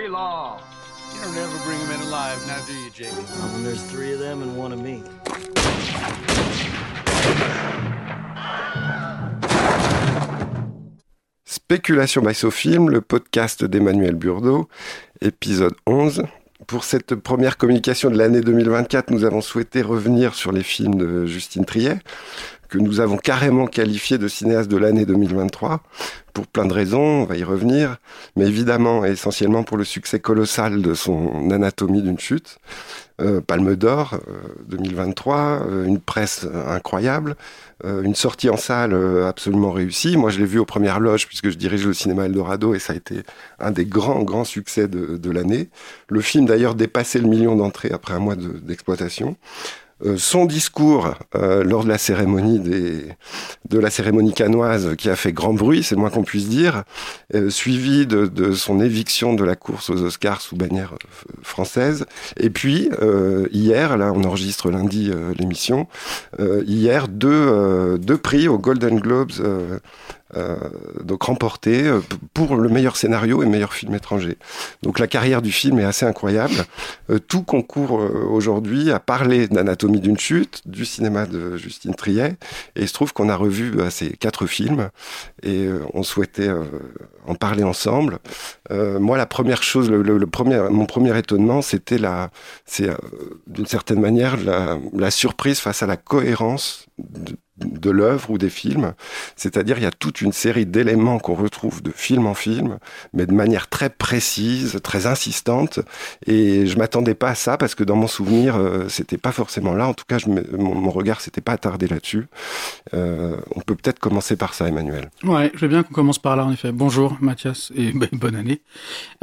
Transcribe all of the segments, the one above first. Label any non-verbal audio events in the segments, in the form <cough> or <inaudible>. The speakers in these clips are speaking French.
law. You don't ever bring them in alive, now do you, Jamie? Not when there's three of them and one of me. Spéculation by Sofilm, le podcast d'Emmanuel Burdeau, épisode 11. Pour cette première communication de l'année 2024, nous avons souhaité revenir sur les films de Justine Triet, que nous avons carrément qualifié de cinéaste de l'année 2023, pour plein de raisons, on va y revenir, mais évidemment et essentiellement pour le succès colossal de son Anatomie d'une chute, euh, Palme d'Or 2023, euh, une presse incroyable, euh, une sortie en salle absolument réussie. Moi, je l'ai vu aux premières loges puisque je dirige le cinéma Eldorado et ça a été un des grands, grands succès de, l'année. Le film, d'ailleurs, dépassait le million d'entrées après un mois d'exploitation. Euh, son discours euh, lors de la cérémonie des, de la cérémonie canoise qui a fait grand bruit, c'est le moins qu'on puisse dire, euh, suivi de, de, son éviction de la course aux Oscars sous bannière française. Et puis hier, là on enregistre lundi l'émission, hier deux, deux prix aux Golden Globes euh, donc remporté euh, pour le meilleur scénario et meilleur film étranger. Donc la carrière du film est assez incroyable. Euh, tout concourt aujourd'hui à parler d'Anatomie d'une chute, du cinéma de Justine Triet, et il se trouve qu'on a revu ces quatre films et on souhaitait en parler ensemble. moi, la première chose, le, premier, mon premier étonnement, c'était la, c'est d'une certaine manière la, la surprise face à la cohérence de, de l'œuvre ou des films. C'est-à-dire, il y a toute une série d'éléments qu'on retrouve de film en film, mais de manière très précise, très insistante. Et je m'attendais pas à ça parce que dans mon souvenir, euh, c'était pas forcément là. En tout cas, je mon, regard s'était pas attardé là-dessus. Euh, on peut peut-être commencer par ça, Emmanuel. Ouais, je veux bien qu'on commence par là, en effet. Bonjour, Mathias, et <laughs> bonne année.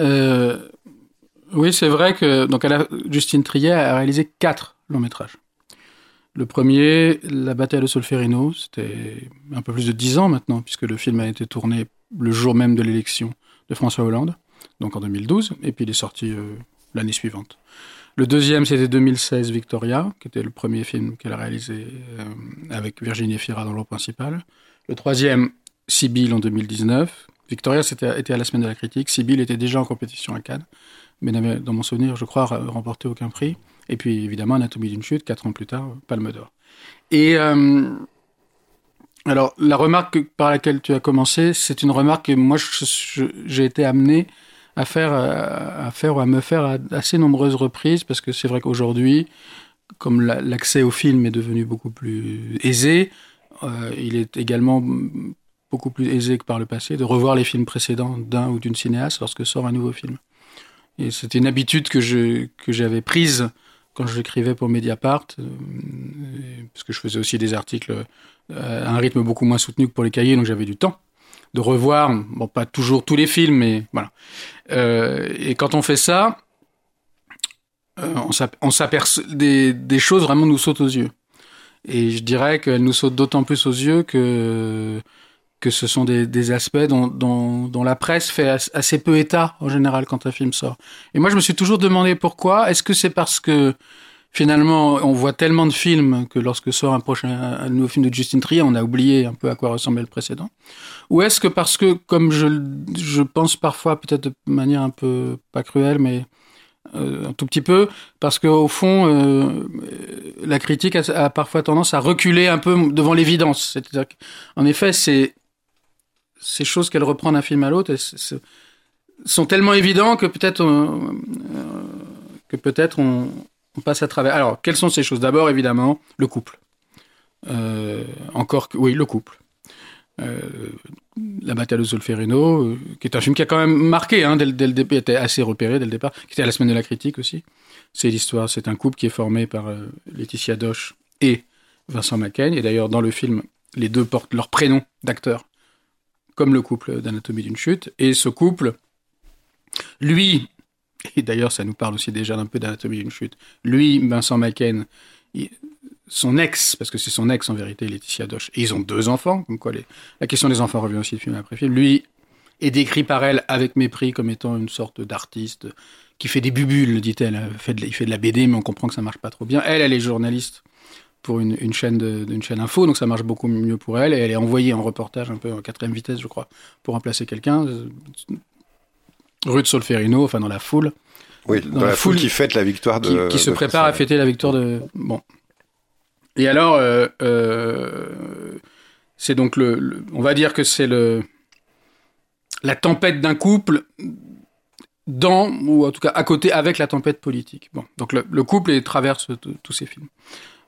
Euh, oui, c'est vrai que donc Justine Triet a réalisé quatre longs métrages. Le premier, La bataille de Solferino, c'était un peu plus de dix ans maintenant, puisque le film a été tourné le jour même de l'élection de François Hollande, donc en 2012, et puis il est sorti euh, l'année suivante. Le deuxième, c'était 2016, Victoria, qui était le premier film qu'elle a réalisé euh, avec Virginie Fira dans le rôle principal. Le troisième, Sibyl en 2019. Victoria, c'était était à la semaine de la critique. Sibyl était déjà en compétition à Cannes, mais n'avait, dans mon souvenir, je crois, remporté aucun prix. Et puis évidemment, Anatomie d'une chute, quatre ans plus tard, Palme d'Or. Et euh, alors, la remarque par laquelle tu as commencé, c'est une remarque que moi, j'ai été amené à faire, euh, à faire ou à me faire à assez nombreuses reprises, parce que c'est vrai qu'aujourd'hui, comme l'accès au film est devenu beaucoup plus aisé, euh, il est également beaucoup plus aisé que par le passé de revoir les films précédents d'un ou d'une cinéaste lorsque sort un nouveau film. Et c'était une habitude que j'avais prise quand j'écrivais pour Mediapart, euh, parce que je faisais aussi des articles euh, à un rythme beaucoup moins soutenu que pour les cahiers, donc j'avais du temps de revoir, bon pas toujours tous les films, mais voilà. Euh, et quand on fait ça, on s'aperçoit des, des choses vraiment nous sautent aux yeux. Et je dirais qu'elles nous sautent d'autant plus aux yeux que que ce sont des, des aspects dont, dont, dont, la presse fait assez peu état en général quand un film sort. Et moi, je me suis toujours demandé pourquoi. Est-ce que c'est parce que finalement, on voit tellement de films que lorsque sort un prochain un nouveau film de Justin Trier, on a oublié un peu à quoi ressemblait le précédent? Ou est-ce que parce que, comme je, je pense parfois, peut-être de manière un peu pas cruelle, mais euh, un tout petit peu, parce qu'au fond, euh, la critique a, a, parfois tendance à reculer un peu devant l'évidence. C'est-à-dire qu'en effet, c'est ces choses qu'elle reprend d'un film à l'autre sont tellement évidents que peut-être euh, que peut-être on, passe à travers. Alors, quelles sont ces choses? D'abord, évidemment, le couple. Euh, encore oui, le couple. Euh, la bataille de Solferino, qui est un film qui a quand même marqué hein, était assez repéré dès le départ, qui était à la semaine de la critique aussi. C'est l'histoire, c'est un couple qui est formé par Laetitia Doche et Vincent Macaigne. Et d'ailleurs, dans le film, les deux portent leur prénom d'acteur comme le couple d'Anatomie d'une chute. Et ce couple, lui, et d'ailleurs ça nous parle aussi déjà d'un peu d'Anatomie d'une chute, lui, Vincent Macken, son ex, parce que c'est son ex en vérité, Laetitia Doche, et ils ont deux enfants, comme quoi la question des enfants revient aussi de film après film, lui est décrit par elle avec mépris comme étant une sorte d'artiste qui fait des bubules, dit-elle, il fait de la BD, mais on comprend que ça marche pas trop bien. Elle, elle est journaliste pour une, une chaîne de, une chaîne info, donc ça marche beaucoup mieux pour elle. Et elle est envoyée en reportage un peu en quatrième vitesse, je crois, pour remplacer quelqu'un. rue de Solferino, enfin dans la foule. Oui, dans, la, foule, qui fête la victoire de. Qui, se prépare à fêter la victoire de. Bon. Et alors, euh, euh, c'est donc le, On va dire que c'est le. La tempête d'un couple dans, ou en tout cas à côté, avec la tempête politique. Bon, donc le, couple traverse tous ces films.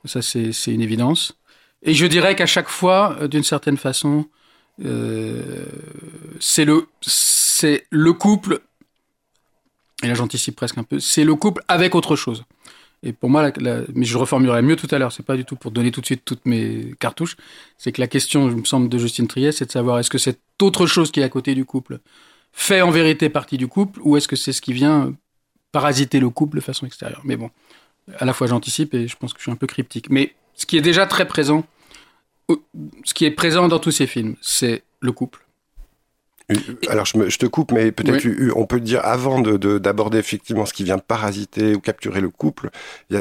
Ça, c'est une évidence. Et je dirais qu'à chaque fois, euh, d'une certaine façon, euh, c'est le, couple, et là j'anticipe presque un peu, c'est le couple avec autre chose. Et pour moi, mais je reformulerai mieux tout à l'heure, c'est pas du tout pour donner tout de suite toutes mes cartouches, c'est que la question, il me semble, de Justine Triet, c'est de savoir est-ce que cette autre chose qui est à côté du couple fait en vérité partie du couple, ou est-ce que c'est ce qui vient parasiter le couple de façon extérieure. Mais bon, à la fois j'anticipe et je pense que je suis un peu cryptique. Mais ce qui est déjà très présent, ce qui est présent dans tous ces films, c'est le couple. Alors je, te coupe, mais peut-être on peut dire avant d'aborder effectivement ce qui vient parasiter ou capturer le couple,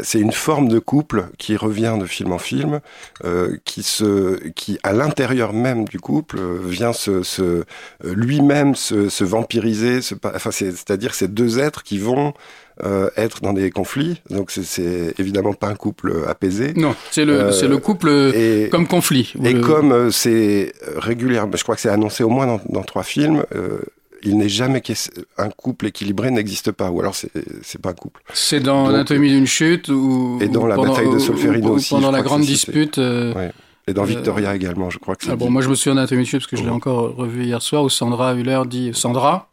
c'est une forme de couple qui revient de film en film, euh, qui se, qui à l'intérieur même du couple euh, vient se, se lui-même se, se, vampiriser, enfin c'est-à-dire ces deux êtres qui vont euh, être dans des conflits. Donc c'est évidemment pas un couple apaisé. Non, c'est le, euh, le couple comme conflit. Et comme euh, c'est régulier, je crois que c'est annoncé au moins dans, dans trois films, il n'est jamais un couple équilibré n'existe pas, ou alors c'est pas un couple. C'est dans l'anatomie d'une chute ou et dans la bataille de Solferino aussi. Pendant la grande dispute. Et dans Victoria également, je crois que c'est. Ah bon, moi je me souviens d'anatomie d'une chute parce que je l'ai encore revu hier soir où Sandra Huller dit Sandra,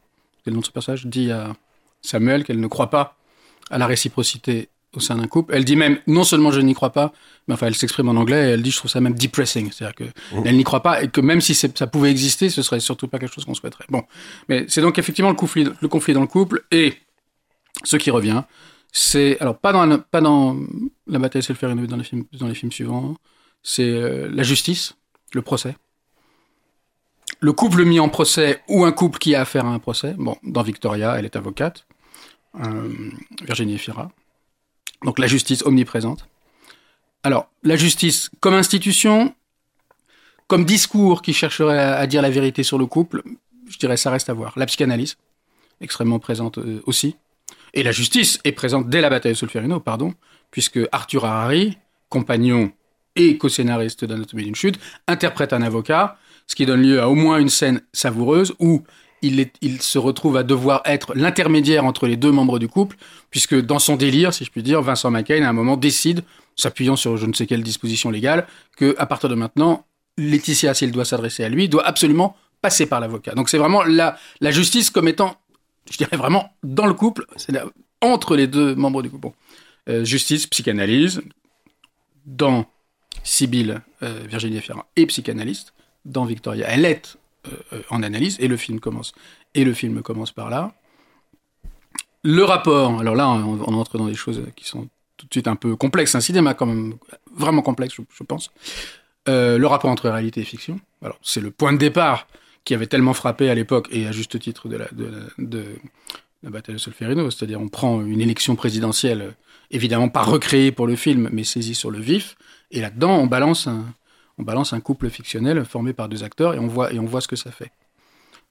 quel nom de ce passage, dit à Samuel qu'elle ne croit pas à la réciprocité au sein d'un couple. Elle dit même, non seulement je n'y crois pas, mais enfin, elle s'exprime en anglais et elle dit, je trouve ça même depressing. C'est-à-dire qu'elle mmh. n'y croit pas et que même si ça pouvait exister, ce serait surtout pas quelque chose qu'on souhaiterait. Bon. Mais c'est donc effectivement le conflit, le conflit dans le couple et ce qui revient, c'est, alors, pas dans, pas dans la bataille Selferino dans les films, dans les films suivants, c'est euh, la justice, le procès. Le couple mis en procès ou un couple qui a affaire à un procès. Bon, dans Victoria, elle est avocate. Euh, Virginie Fira. Donc la justice omniprésente. Alors, la justice comme institution, comme discours qui chercherait à, dire la vérité sur le couple, je dirais ça reste à voir. La psychanalyse, extrêmement présente euh, aussi. Et la justice est présente dès la bataille de Solferino, pardon, puisque Arthur Harari, compagnon et co-scénariste d'Anatomie d'une chute, interprète un avocat, ce qui donne lieu à au moins une scène savoureuse où il, se retrouve à devoir être l'intermédiaire entre les deux membres du couple, puisque dans son délire, si je puis dire, Vincent McCain, à un moment, décide, s'appuyant sur je ne sais quelle disposition légale, que à partir de maintenant, Laetitia, s'il doit s'adresser à lui, doit absolument passer par l'avocat. Donc c'est vraiment la, la justice comme étant, je dirais vraiment, dans le couple, c'est entre les deux membres du couple. Euh, justice, psychanalyse, dans Sibylle, euh, Virginie Ferrand, et psychanalyste, dans Victoria. Elle est en analyse, et le film commence. Et le film commence par là. Le rapport, alors là, on, entre dans des choses qui sont tout de suite un peu complexes, un cinéma quand même vraiment complexe, je, pense. Euh, le rapport entre réalité et fiction. Alors, c'est le point de départ qui avait tellement frappé à l'époque, et à juste titre, de la, de la bataille de Solferino. C'est-à-dire, on prend une élection présidentielle, évidemment pas recréée pour le film, mais saisie sur le vif, et là-dedans, on balance un, on balance un couple fictionnel formé par deux acteurs et on voit, et on voit ce que ça fait.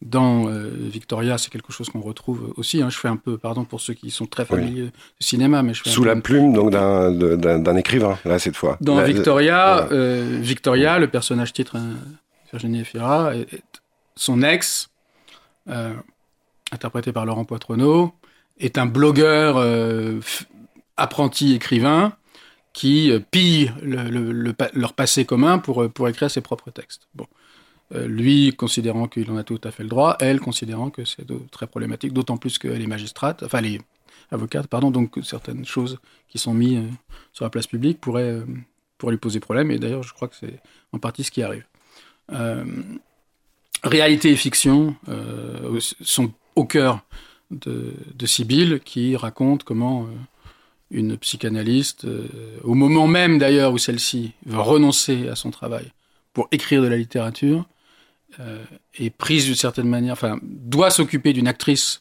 Dans euh, Victoria, c'est quelque chose qu'on retrouve aussi. Hein. Je fais un peu, pardon pour ceux qui sont très familiers du cinéma, mais je fais sous la plume donc d'un écrivain là cette fois. Dans Victoria, euh, Victoria, le personnage titre hein, Virginie Efira, son ex, euh, interprété par Laurent Poitrenaud, est un blogueur apprenti écrivain qui euh, pillent leur passé commun pour, euh, pour écrire ses propres textes. Bon. Euh, lui considérant qu'il en a tout à fait le droit, elle considérant que c'est très problématique, d'autant plus qu'elle est magistrate, enfin elle est pardon, donc certaines choses qui sont mises sur la place publique pourraient, pourraient lui poser problème, et d'ailleurs je crois que c'est en partie ce qui arrive. réalité et fiction sont au cœur de, de Sibylle, qui raconte comment une psychanalyste, euh, au moment même d'ailleurs où celle-ci veut renoncer à son travail pour écrire de la littérature, euh, est prise d'une certaine manière, enfin, doit s'occuper d'une actrice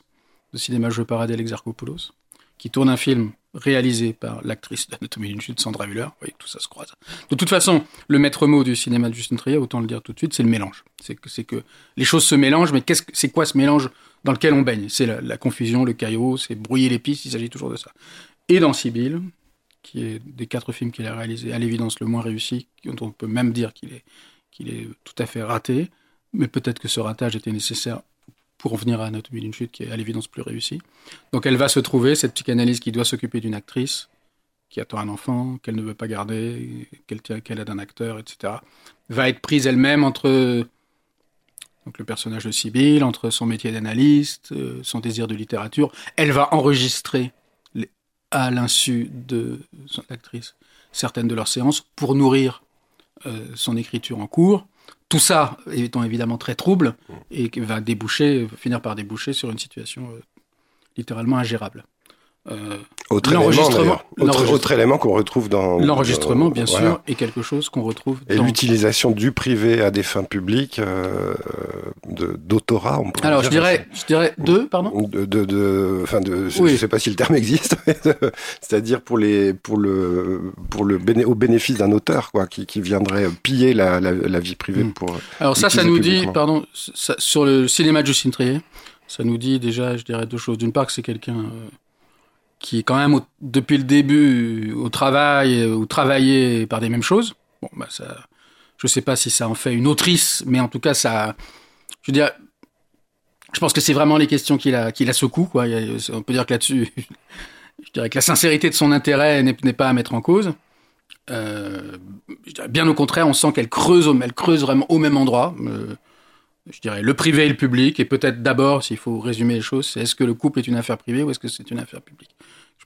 de cinéma jouée par Adèle Exarchopoulos, qui tourne un film réalisé par l'actrice d'Anatomie d'une chute, Sandra Müller. Vous voyez tout ça se croise. De toute façon, le maître mot du cinéma de Justin Trier, autant le dire tout de suite, c'est le mélange. C'est que, que les choses se mélangent, mais qu'est-ce que, c'est quoi ce mélange dans lequel on baigne? C'est la, la confusion, le chaos, c'est brouiller les pistes, il s'agit toujours de ça. Et dans Sibyl, qui est des quatre films qu'il a réalisés, à l'évidence le moins réussi, dont on peut même dire qu'il est, tout à fait raté, mais peut-être que ce ratage était nécessaire pour en venir à Anatomie d'une chute, qui est à l'évidence plus réussi. Donc elle va se trouver, cette psychanalyse qui doit s'occuper d'une actrice, qui attend un enfant, qu'elle ne veut pas garder, qu'elle qu'elle a d'un acteur, etc., va être prise elle-même entre donc le personnage de Sibyl, entre son métier d'analyste, euh, son désir de littérature. Elle va enregistrer à l'insu de son actrice certaines de leurs séances pour nourrir euh, son écriture en cours. Tout ça étant évidemment très trouble et qui va déboucher, finir par déboucher sur une situation euh, littéralement ingérable. Euh, Autre élément, L'enregistrement-. Autre, élément qu'on retrouve dans... L'enregistrement, bien Voilà. sûr, est quelque chose qu'on retrouve Et dans... l'utilisation du privé à des fins publiques, euh, de- d'autorat, on Alors, je dirais, je dirais deux, pardon de, de, de- enfin de, Oui. je sais pas si le terme <laughs> existe, c'est-à-dire pour les, pour le, pour le béné- au bénéfice d'un auteur, quoi, qui, qui viendrait piller la, la, la vie privée Mm. pour. Alors ça, ça nous dit, pardon, ça- sur le cinéma de Justine Trier, ça nous dit déjà, je dirais deux choses. D'une part, que c'est quelqu'un euh, qui est quand même, depuis le début, au travail, euh, ou travaillé par des mêmes choses. Bon, bah ça, je sais pas si ça en fait une autrice, mais en tout cas, ça, je veux je pense que c'est vraiment les questions qui la, qui la secouent, quoi. On peut dire que là-dessus, <laughs> je dirais que la sincérité de son intérêt n'est pas à mettre en cause. Euh, bien au contraire, on sent qu'elle creuse, elle creuse vraiment au même endroit. Euh, je dirais le privé et le public, et peut-être d'abord, s'il faut résumer les choses, c'est est-ce que le couple est une affaire privée ou est-ce que c'est une affaire publique?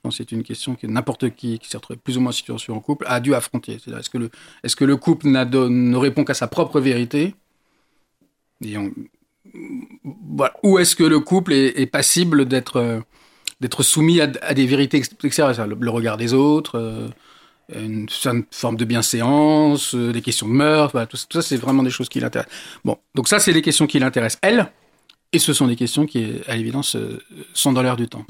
Je pense que c'est une question que n'importe qui qui s'est retrouvé plus ou moins en situation en couple a dû affronter. Est-ce que le, couple ne répond qu'à sa propre vérité? Et. Ou est-ce que le couple est, passible d'être euh, d'être soumis à, des vérités ex- extérieures, le, regard des autres, euh, une certaine forme de bienséance, euh, des questions de meurtre, voilà, tout, tout ça, c'est vraiment des choses qui l'intéressent. Bon, donc ça, c'est les questions qui l'intéressent, elle, et ce sont des questions qui, à l'évidence, sont dans l'air du temps.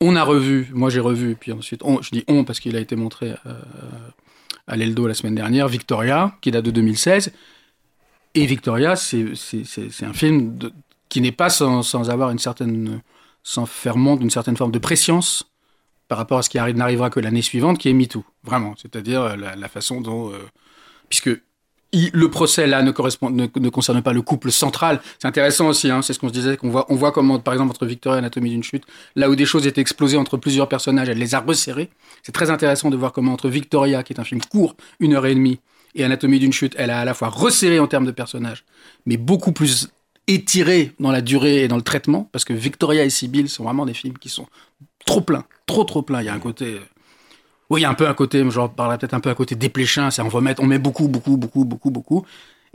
On a revu, moi j'ai revu, puis ensuite, on, je dis on parce qu'il a été montré euh, à l'Eldo la semaine dernière, Victoria, qui date de 2016. Et Victoria, c'est un film qui n'est pas sans, sans avoir une certaine. sans faire montre d'une certaine forme de préscience par rapport à ce qui arri- n'arrivera que l'année suivante, qui est MeToo. Vraiment. C'est-à-dire euh, la, la façon dont. euh, puisque le procès là ne, correspond, ne, ne concerne pas le couple central. C'est intéressant aussi, hein, c'est ce qu'on se disait, on voit comment, par exemple, entre Victoria et Anatomie d'une chute, là où des choses étaient explosées entre plusieurs personnages, elle les a resserrées. C'est très intéressant de voir comment entre Victoria, qui est un film court, une heure et demie, et Anatomie d'une chute, elle a à la fois resserré en termes de personnages, mais beaucoup plus étiré dans la durée et dans le traitement, parce que Victoria et Sibyl sont vraiment des films qui sont trop pleins, trop trop pleins. Il y a un côté... oui, il y a un peu un côté, j'en parlerai peut-être un peu un côté dépléchin, c'est on va mettre, on met beaucoup, beaucoup, beaucoup, beaucoup, beaucoup.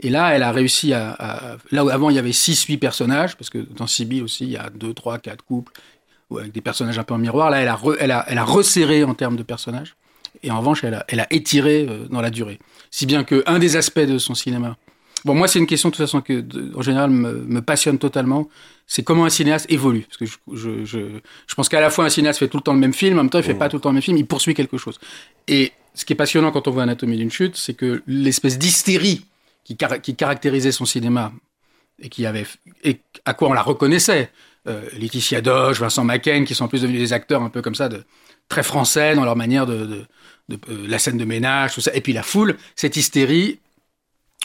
Et là, elle a réussi à, à- là où avant il y avait 6 8 personnages parce que dans Sibyl aussi il y a 2 3 4 couples ou avec des personnages un peu en miroir, là elle a elle a elle a resserré en termes de personnages et en revanche elle a elle a étiré euh, dans la durée. Si bien que un des aspects de son cinéma Bon, moi, c'est une question de toute façon que, de- en général, me, me passionne totalement. C'est comment un cinéaste évolue. Parce que je, je, je, je pense qu'à la fois, un cinéaste fait tout le temps le même film, en même temps, il fait pas tout le temps le même film, il poursuit quelque chose. Et ce qui est passionnant quand on voit Anatomie d'une chute, c'est que l'espèce d'hystérie qui, qui caractérisait son cinéma et qui avait et à quoi on la reconnaissait, euh, Laetitia Doge, Vincent Macken, qui sont en plus devenus des acteurs un peu comme ça, de, très français dans leur manière de, de, de- euh, la scène de ménage, tout ça, et puis la foule, cette hystérie.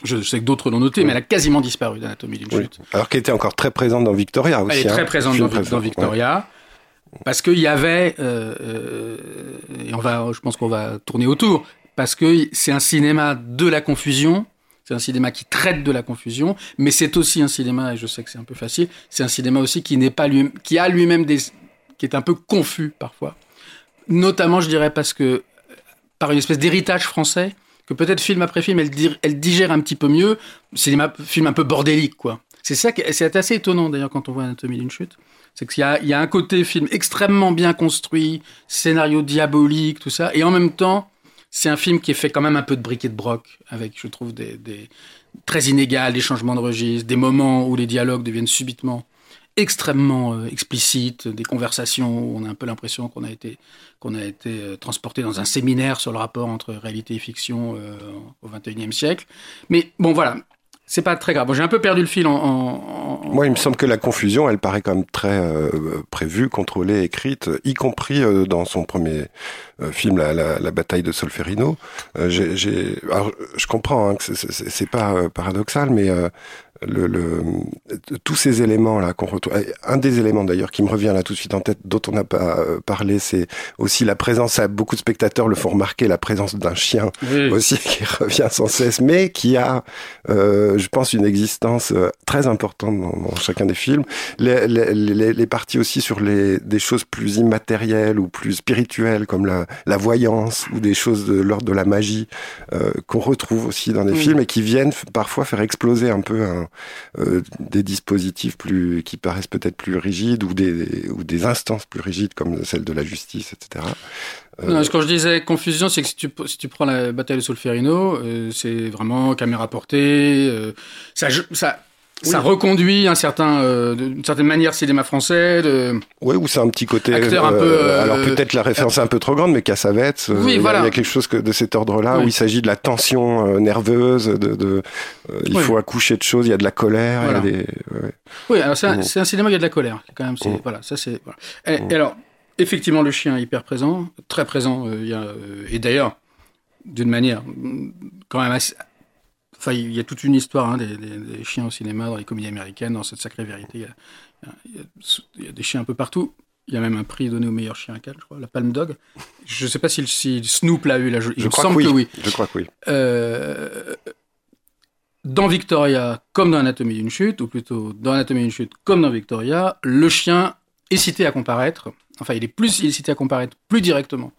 Je sais que d'autres l'ont noté, mais elle a quasiment disparu d'Anatomie d'une Oui. chute. Alors qu'elle était encore très présente dans Victoria aussi. Elle est hein. très présente Film dans, Vic- présent, dans Victoria. Parce qu'il y avait, euh, euh, et on va, je pense qu'on va tourner autour, parce que c'est un cinéma de la confusion, c'est un cinéma qui traite de la confusion, mais c'est aussi un cinéma, et je sais que c'est un peu facile, c'est un cinéma aussi qui n'est pas lui, qui a lui-même des, qui est un peu confus parfois. Notamment, je dirais, parce que par une espèce d'héritage français, que peut-être film après film, elle, elle digère un petit peu mieux, cinéma, film un peu bordélique, quoi. C'est ça, c'est assez étonnant d'ailleurs quand on voit Anatomie d'une chute. C'est qu'il y y a un côté film extrêmement bien construit, scénario diabolique, tout ça, et en même temps, c'est un film qui est fait quand même un peu de briques et de broc, avec, je trouve, des, des très inégal, des changements de registre, des moments où les dialogues deviennent subitement extrêmement euh, explicites, des conversations où on a un peu l'impression qu'on a été qu'on a été euh, transporté dans un séminaire sur le rapport entre réalité et fiction euh, au XXIe siècle. Mais bon, voilà, c'est pas très grave. J'ai un peu perdu le fil en, Moi, il me semble que la confusion, elle paraît quand même très prévue, contrôlée, écrite, y compris dans son premier film, la, la, bataille de Solferino. je comprends hein, que c'est, pas paradoxal, mais le, le, tous ces éléments là qu'on retrouve. Un des éléments d'ailleurs qui me revient là tout de suite en tête, dont on n'a pas euh, parlé, c'est aussi la présence. À beaucoup de spectateurs le font remarquer la présence d'un chien aussi <laughs> qui revient sans cesse, mais qui a, euh, je pense, une existence euh, très importante dans, dans chacun des films. Les, les, les, les, parties aussi sur les des choses plus immatérielles ou plus spirituelles comme la, la voyance ou des choses de l'ordre de la magie euh, qu'on retrouve aussi dans des films et qui viennent parfois faire exploser un peu un, euh, des dispositifs plus qui paraissent peut-être plus rigides ou des, ou des instances plus rigides comme celle de la justice, etc. Euh... Non, quand je disais confusion, c'est que si tu, si tu prends la bataille de Solferino, euh, c'est vraiment caméra portée, euh, ça, ça, oui. reconduit un certain, euh, d'une certaine manière cinéma français. De... Oui, ou c'est un petit côté. Acteur un peu. Euh, alors peut-être la référence est un peu trop grande, mais Cassavetes. Euh, oui, voilà. Il y a quelque chose que, de cet ordre-là oui. où il s'agit de la tension euh, nerveuse, de, de il faut accoucher de choses, il y a de la colère. Voilà. Il y a des, Oui, alors c'est un, mmh. un, cinéma où il y a de la colère. Quand même, c'est, mmh. voilà, ça c'est. Voilà. Et, mmh. et, alors, effectivement, le chien est hyper présent, très présent. il y a, et d'ailleurs, d'une manière quand même assez, Enfin, il y a toute une histoire hein, des, des, des, chiens au cinéma, dans les comédies américaines, dans cette sacrée vérité. Il y, a, il, y a, il y, a, des chiens un peu partout. Il y a même un prix donné au meilleur chien à je crois, la Palme Dog. Je ne sais pas si, si, Snoop l'a eu, là, je, je il me crois semble que oui. que oui. Je crois que oui. Euh, dans Victoria, comme dans Anatomie d'une chute, ou plutôt dans Anatomie d'une chute, comme dans Victoria, le chien est cité à comparaître. Enfin, il est plus il est cité à comparaître plus directement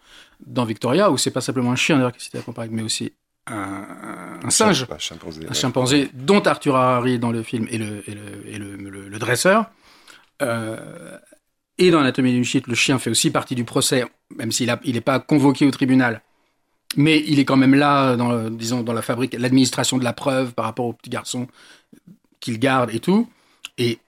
dans Victoria, où c'est pas simplement un chien d'ailleurs qui est cité à comparaître, mais aussi un, un, singe, un chimpanzé, un chimpanzé dont Arthur Harari dans le film est le, est le, le, le, dresseur. Euh, et dans Anatomie d'une chute, le chien fait aussi partie du procès, même s'il n'est il pas convoqué au tribunal. Mais il est quand même là, dans, disons, dans la fabrique, l'administration de la preuve par rapport au petit garçon qu'il garde et tout. Et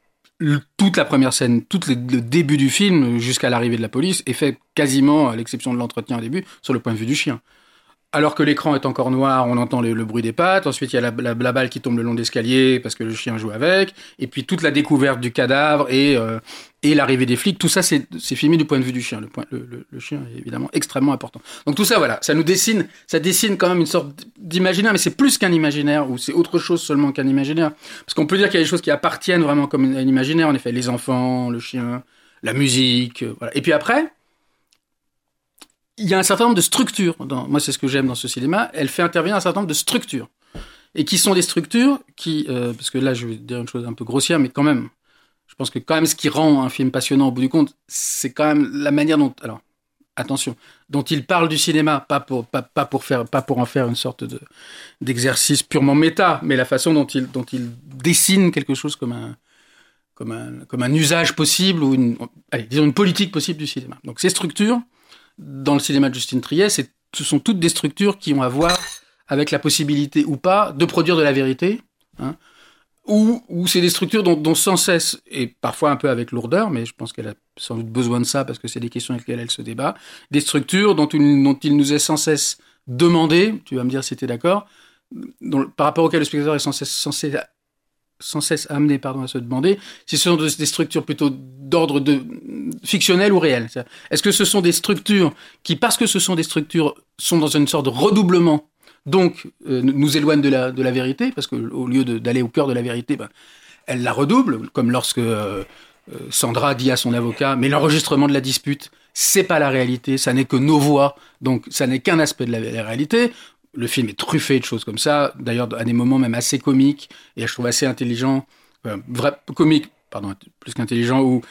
toute la première scène, tout le, le début du film, jusqu'à l'arrivée de la police, est fait quasiment, à l'exception de l'entretien au début, sur le point de vue du chien alors que l'écran est encore noir, on entend le, bruit des pattes. Ensuite, il y a la, la, balle qui tombe le long d'escalier parce que le chien joue avec. Et puis toute la découverte du cadavre et, euh, l'arrivée des flics. Tout ça, c'est filmé du point de vue du chien. Le, chien est évidemment extrêmement important. Donc tout ça, voilà, ça nous dessine, ça dessine quand même une sorte d'imaginaire, mais c'est plus qu'un imaginaire ou c'est autre chose seulement qu'un imaginaire. Parce qu'on peut dire qu'il y a des choses qui appartiennent vraiment comme un imaginaire. En effet, les enfants, le chien, la musique, euh, voilà. Et puis après il y a un certain nombre de structures. Moi, c'est ce que j'aime dans ce cinéma. Elle fait intervenir un certain nombre de structures. Et qui sont des structures qui, euh, parce que là, je vais dire une chose un peu grossière, mais quand même, je pense que quand même, ce qui rend un film passionnant au bout du compte, c'est quand même la manière dont, alors, attention, dont il parle du cinéma, pas pour, pas, pas pour faire, pas pour en faire une sorte de, d'exercice purement méta, mais la façon dont il, dont il dessine quelque chose comme un, comme un, comme un usage possible ou une, disons une politique possible du cinéma. Donc, ces structures, dans le cinéma de Justine Triet, ce sont toutes des structures qui ont à voir avec la possibilité ou pas de produire de la vérité, hein, ou, ou c'est des structures dont, sans cesse, et parfois un peu avec lourdeur, mais je pense qu'elle a sans doute besoin de ça parce que c'est des questions avec lesquelles elle se débat, des structures dont, il nous est sans cesse demandé, tu vas me dire si tu es d'accord, par rapport auxquelles le spectateur est cesse, censé sans cesse amené pardon, à se demander si ce sont des structures plutôt d'ordre de fictionnel ou réel. Est-ce que ce sont des structures qui, parce que ce sont des structures, sont dans une sorte de redoublement, donc euh, nous éloignent de la, de la vérité, parce qu'au lieu d'aller au cœur de la vérité, ben, elle la redouble, comme lorsque euh, Sandra dit à son avocat, mais l'enregistrement de la dispute, c'est pas la réalité, ça n'est que nos voix, donc ça n'est qu'un aspect de la réalité le film est truffé de choses comme ça, d'ailleurs à des moments même assez comiques, et je trouve assez intelligent, euh, vrai, comique, pardon, plus qu'intelligent, où,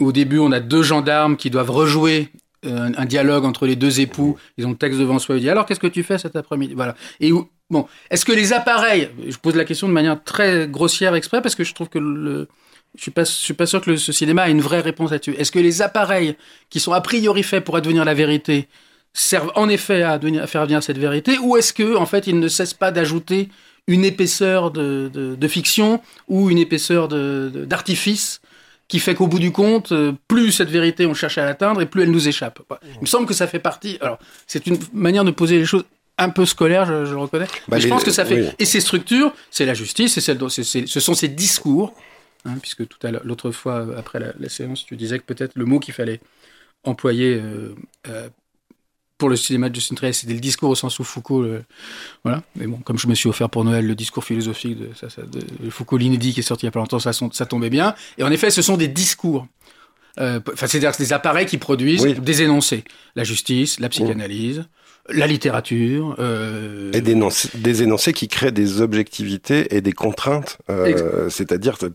au début on a deux gendarmes qui doivent rejouer euh, un dialogue entre les deux époux, ils ont le texte devant soi, ils disent alors qu'est-ce que tu fais cet après-midi? Voilà. Et où, bon, est-ce que les appareils, je pose la question de manière très grossière exprès, parce que je trouve que le, je suis pas, suis pas sûr que ce cinéma a une vraie réponse là-dessus. Est-ce que les appareils qui sont a priori faits pour advenir la vérité servent en effet à, faire venir cette vérité, ou est-ce que en fait ils ne cessent pas d'ajouter une épaisseur de, de, de, fiction ou une épaisseur d'artifice qui fait qu'au bout du compte, plus cette vérité on cherche à l'atteindre et plus elle nous échappe. Il me semble que ça fait partie. Alors c'est une manière de poser les choses un peu scolaire, je, je le reconnais. Bah, mais je pense que ça fait. oui. Et ces structures, c'est la justice, c'est celle ce sont ces discours. hein, puisque tout à l'autre fois, après la, la séance, tu disais que peut-être le mot qu'il fallait employer euh, euh, pour le cinéma de Justin Trier, c'était le discours au sens où Foucault. le- voilà. Mais bon, comme je me suis offert pour Noël le discours philosophique de, ça, ça- de Foucault l'inédit qui est sorti il y a pas longtemps, ça, ça tombait bien. Et en effet, ce sont des discours. Euh, Enfin, c'est-à-dire des appareils qui produisent Oui. des énoncés. La justice, la psychanalyse, la littérature. euh, Et des, énoncés- des énoncés qui créent des objectivités et des contraintes, euh, c'est-à-dire, euh,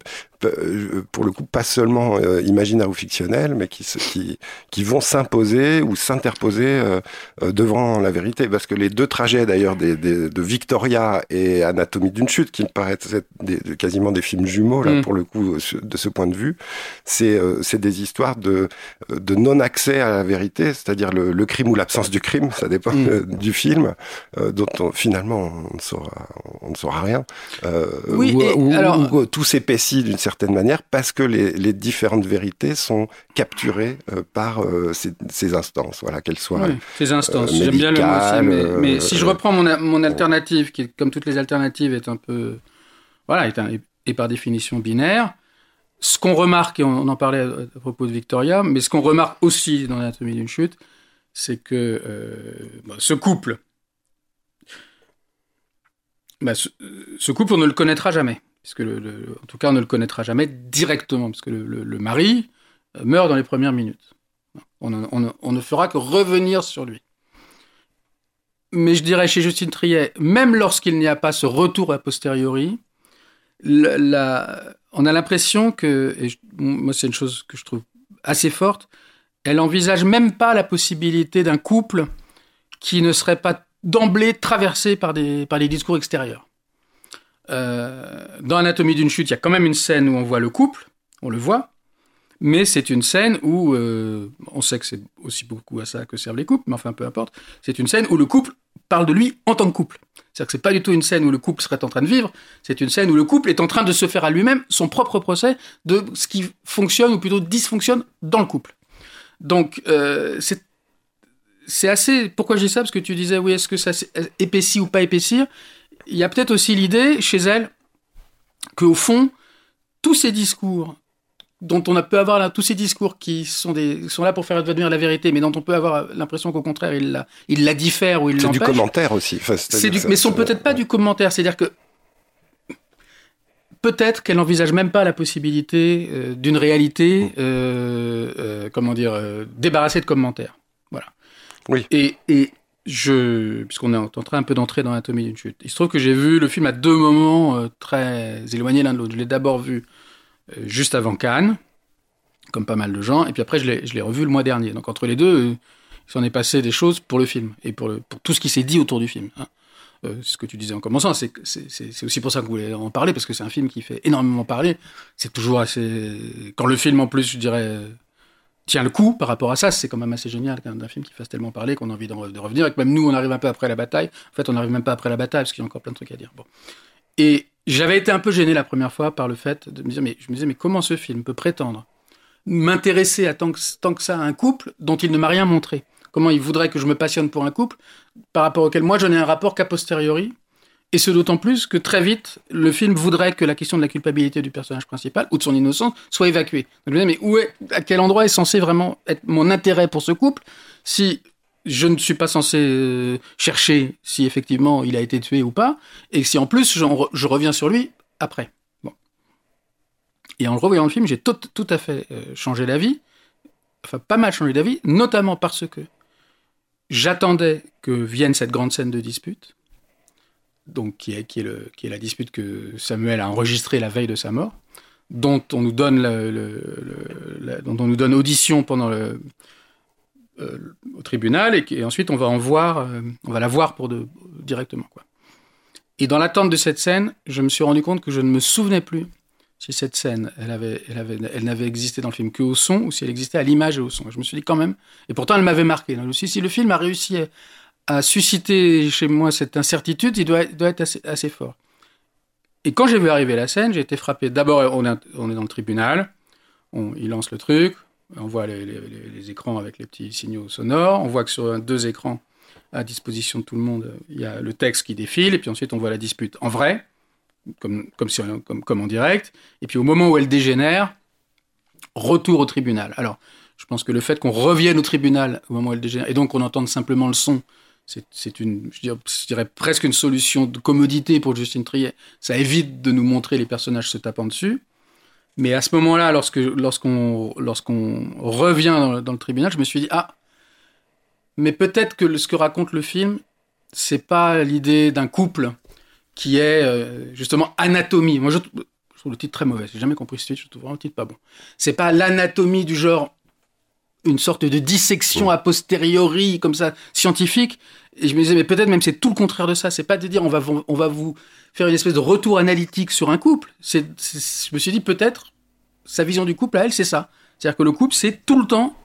pour le coup, pas seulement euh, imaginaires ou fictionnels, mais qui, se- qui, qui vont s'imposer ou s'interposer euh, euh, devant la vérité. Parce que les deux trajets, d'ailleurs, des, des- de Victoria et Anatomie d'une chute, qui me paraissent être des- de- quasiment des films jumeaux, là, Mm. pour le coup, de ce point de vue, c'est euh, des histoires de, de non-accès à la vérité, c'est-à-dire le, le crime ou l'absence du crime, ça dépend Mm. euh, <laughs> du film, euh, dont on- finalement on ne saura, on ne saura rien. Euh, Oui, ou, et ou- alors- ou tout s'épaissit d'une certaine manière parce que les, les différentes vérités sont capturées euh, par euh, ces, ces instances, voilà, qu'elles soient. Oui, ces instances. euh, J'aime bien le mot aussi. Mais, mais si je reprends mon, mon alternative, qui, comme toutes les alternatives, est un peu. Voilà, est, un- est par définition binaire. Ce qu'on remarque, et on, on en parlait à, à propos de Victoria, mais ce qu'on remarque aussi dans l'anatomie d'une chute, c'est que bah, ce couple, bah, ce, ce couple, on ne le connaîtra jamais. Puisque le, en tout cas, on ne le connaîtra jamais directement, parce que le, le- mari euh, meurt dans les premières minutes. On, ne- fera que revenir sur lui. Mais je dirais chez Justine Triet, même lorsqu'il n'y a pas ce retour a posteriori, on a l'impression que, et moi c'est une chose que je trouve assez forte, elle envisage même pas la possibilité d'un couple qui ne serait pas d'emblée traversé par, des, discours extérieurs. Euh, dans Anatomie d'une chute, il y a quand même une scène où on voit le couple, on le voit, mais c'est une scène où, euh, on sait que c'est aussi beaucoup à ça que servent les couples, mais enfin peu importe, c'est une scène où le couple parle de lui en tant que couple. C'est-à-dire que c'est pas du tout une scène où le couple serait en train de vivre, c'est une scène où le couple est en train de se faire à lui-même son propre procès de ce qui fonctionne ou plutôt dysfonctionne dans le couple. Donc euh, c'est c'est assez. Pourquoi dis ça? Parce que tu disais oui, est-ce que ça épaissit ou pas épaissir Il y a peut-être aussi l'idée chez elle qu'au fond tous ces discours dont on peut avoir là, tous ces discours qui sont, des, sont là pour faire advenir la vérité, mais dont on peut avoir l'impression qu'au contraire, il la, il la diffère ou il C'est du l'empêche. commentaire aussi. Enfin, C'est du, ça- mais sont peut-être pas du commentaire. C'est-à-dire que peut-être qu'elle n'envisage même pas la possibilité euh, d'une réalité, euh, euh, comment dire, débarrassée de commentaires. Voilà. Oui. Et, et je, puisqu'on est en train un peu d'entrer dans l'anatomie d'une chute, il se trouve que j'ai vu le film à deux moments euh, très éloignés l'un de l'autre. Je l'ai d'abord vu euh, juste avant Cannes, comme pas mal de gens, et puis après je l'ai, revu le mois dernier. Donc entre les deux, euh, il s'en est passé des choses pour le film et pour, tout ce qui s'est dit autour du film. hein. C'est ce que tu disais en commençant, c'est, aussi pour ça que vous voulez en parler, parce que c'est un film qui fait énormément parler. C'est toujours assez... Quand le film, en plus, je dirais, tient le coup par rapport à ça, c'est quand même assez génial d'un film qui fasse tellement parler qu'on a envie de revenir, et que même nous, on arrive un peu après la bataille. En fait, on n'arrive même pas après la bataille, parce qu'il y a encore plein de trucs à dire. Et j'avais été un peu gêné la première fois par le fait de me dire, mais je me disais, mais comment ce film peut prétendre m'intéresser tant que, tant que ça à un couple dont il ne m'a rien montré? Comment il voudrait que je me passionne pour un couple par rapport auquel moi je n'ai un rapport qu'a posteriori et ce d'autant plus que très vite, le film voudrait que la question de la culpabilité du personnage principal ou de son innocence soit évacuée. Donc je me disais, mais où est, à quel endroit est censé vraiment être mon intérêt pour ce couple si je ne suis pas censé euh, chercher si effectivement il a été tué ou pas, et si en plus je reviens sur lui après? Bon. Et en le revoyant le film, j'ai tout, tout à fait euh, changé d'avis, enfin pas mal changé d'avis, notamment parce que j'attendais que vienne cette grande scène de dispute, donc qui est, qui est, le, qui est la dispute que Samuel a enregistrée la veille de sa mort, dont on nous donne, le- dont on nous donne audition pendant le, euh, au tribunal, et, ensuite on va en voir, euh, on va la voir pour de, directement. Quoi. Et dans l'attente de cette scène, je me suis rendu compte que je ne me souvenais plus si cette scène, elle, avait, elle, avait, elle n'avait existé dans le film que au son, ou si elle existait à l'image et au son. Je me suis dit quand même, et pourtant elle m'avait marqué. Donc, je si le film a réussi à, susciter chez moi cette incertitude, il doit, être assez, fort. Et quand j'ai vu arriver la scène, j'ai été frappé. D'abord, on est, dans le tribunal, on, il lance le truc, on voit les, écrans avec les petits signaux sonores, on voit que sur deux écrans, à disposition de tout le monde. Il y a le texte qui défile, et puis ensuite on voit la dispute en vrai, comme, comme en direct. Et puis au moment où elle dégénère, retour au tribunal. Alors, je pense que le fait qu'on revienne au tribunal au moment où elle dégénère, et donc qu'on entende simplement le son, c'est une, je dirais, presque une solution de commodité pour Justine Triet. Ça évite de nous montrer les personnages se tapant dessus. Mais à ce moment-là, lorsque lorsqu'on lorsqu'on revient dans le, tribunal, je me suis dit ah, mais peut-être que ce que raconte le film, c'est pas l'idée d'un couple qui est euh, justement anatomie. Moi, je, je trouve le titre très mauvais. J'ai jamais compris ce titre. Je trouve vraiment le titre pas bon. C'est pas l'anatomie du genre une sorte de dissection a posteriori comme ça scientifique. Et je me disais mais peut-être même c'est tout le contraire de ça. C'est pas de dire on va vous- on va vous faire une espèce de retour analytique sur un couple. C'est, je me suis dit peut-être sa vision du couple à elle, c'est ça. C'est-à-dire que le couple, c'est tout le temps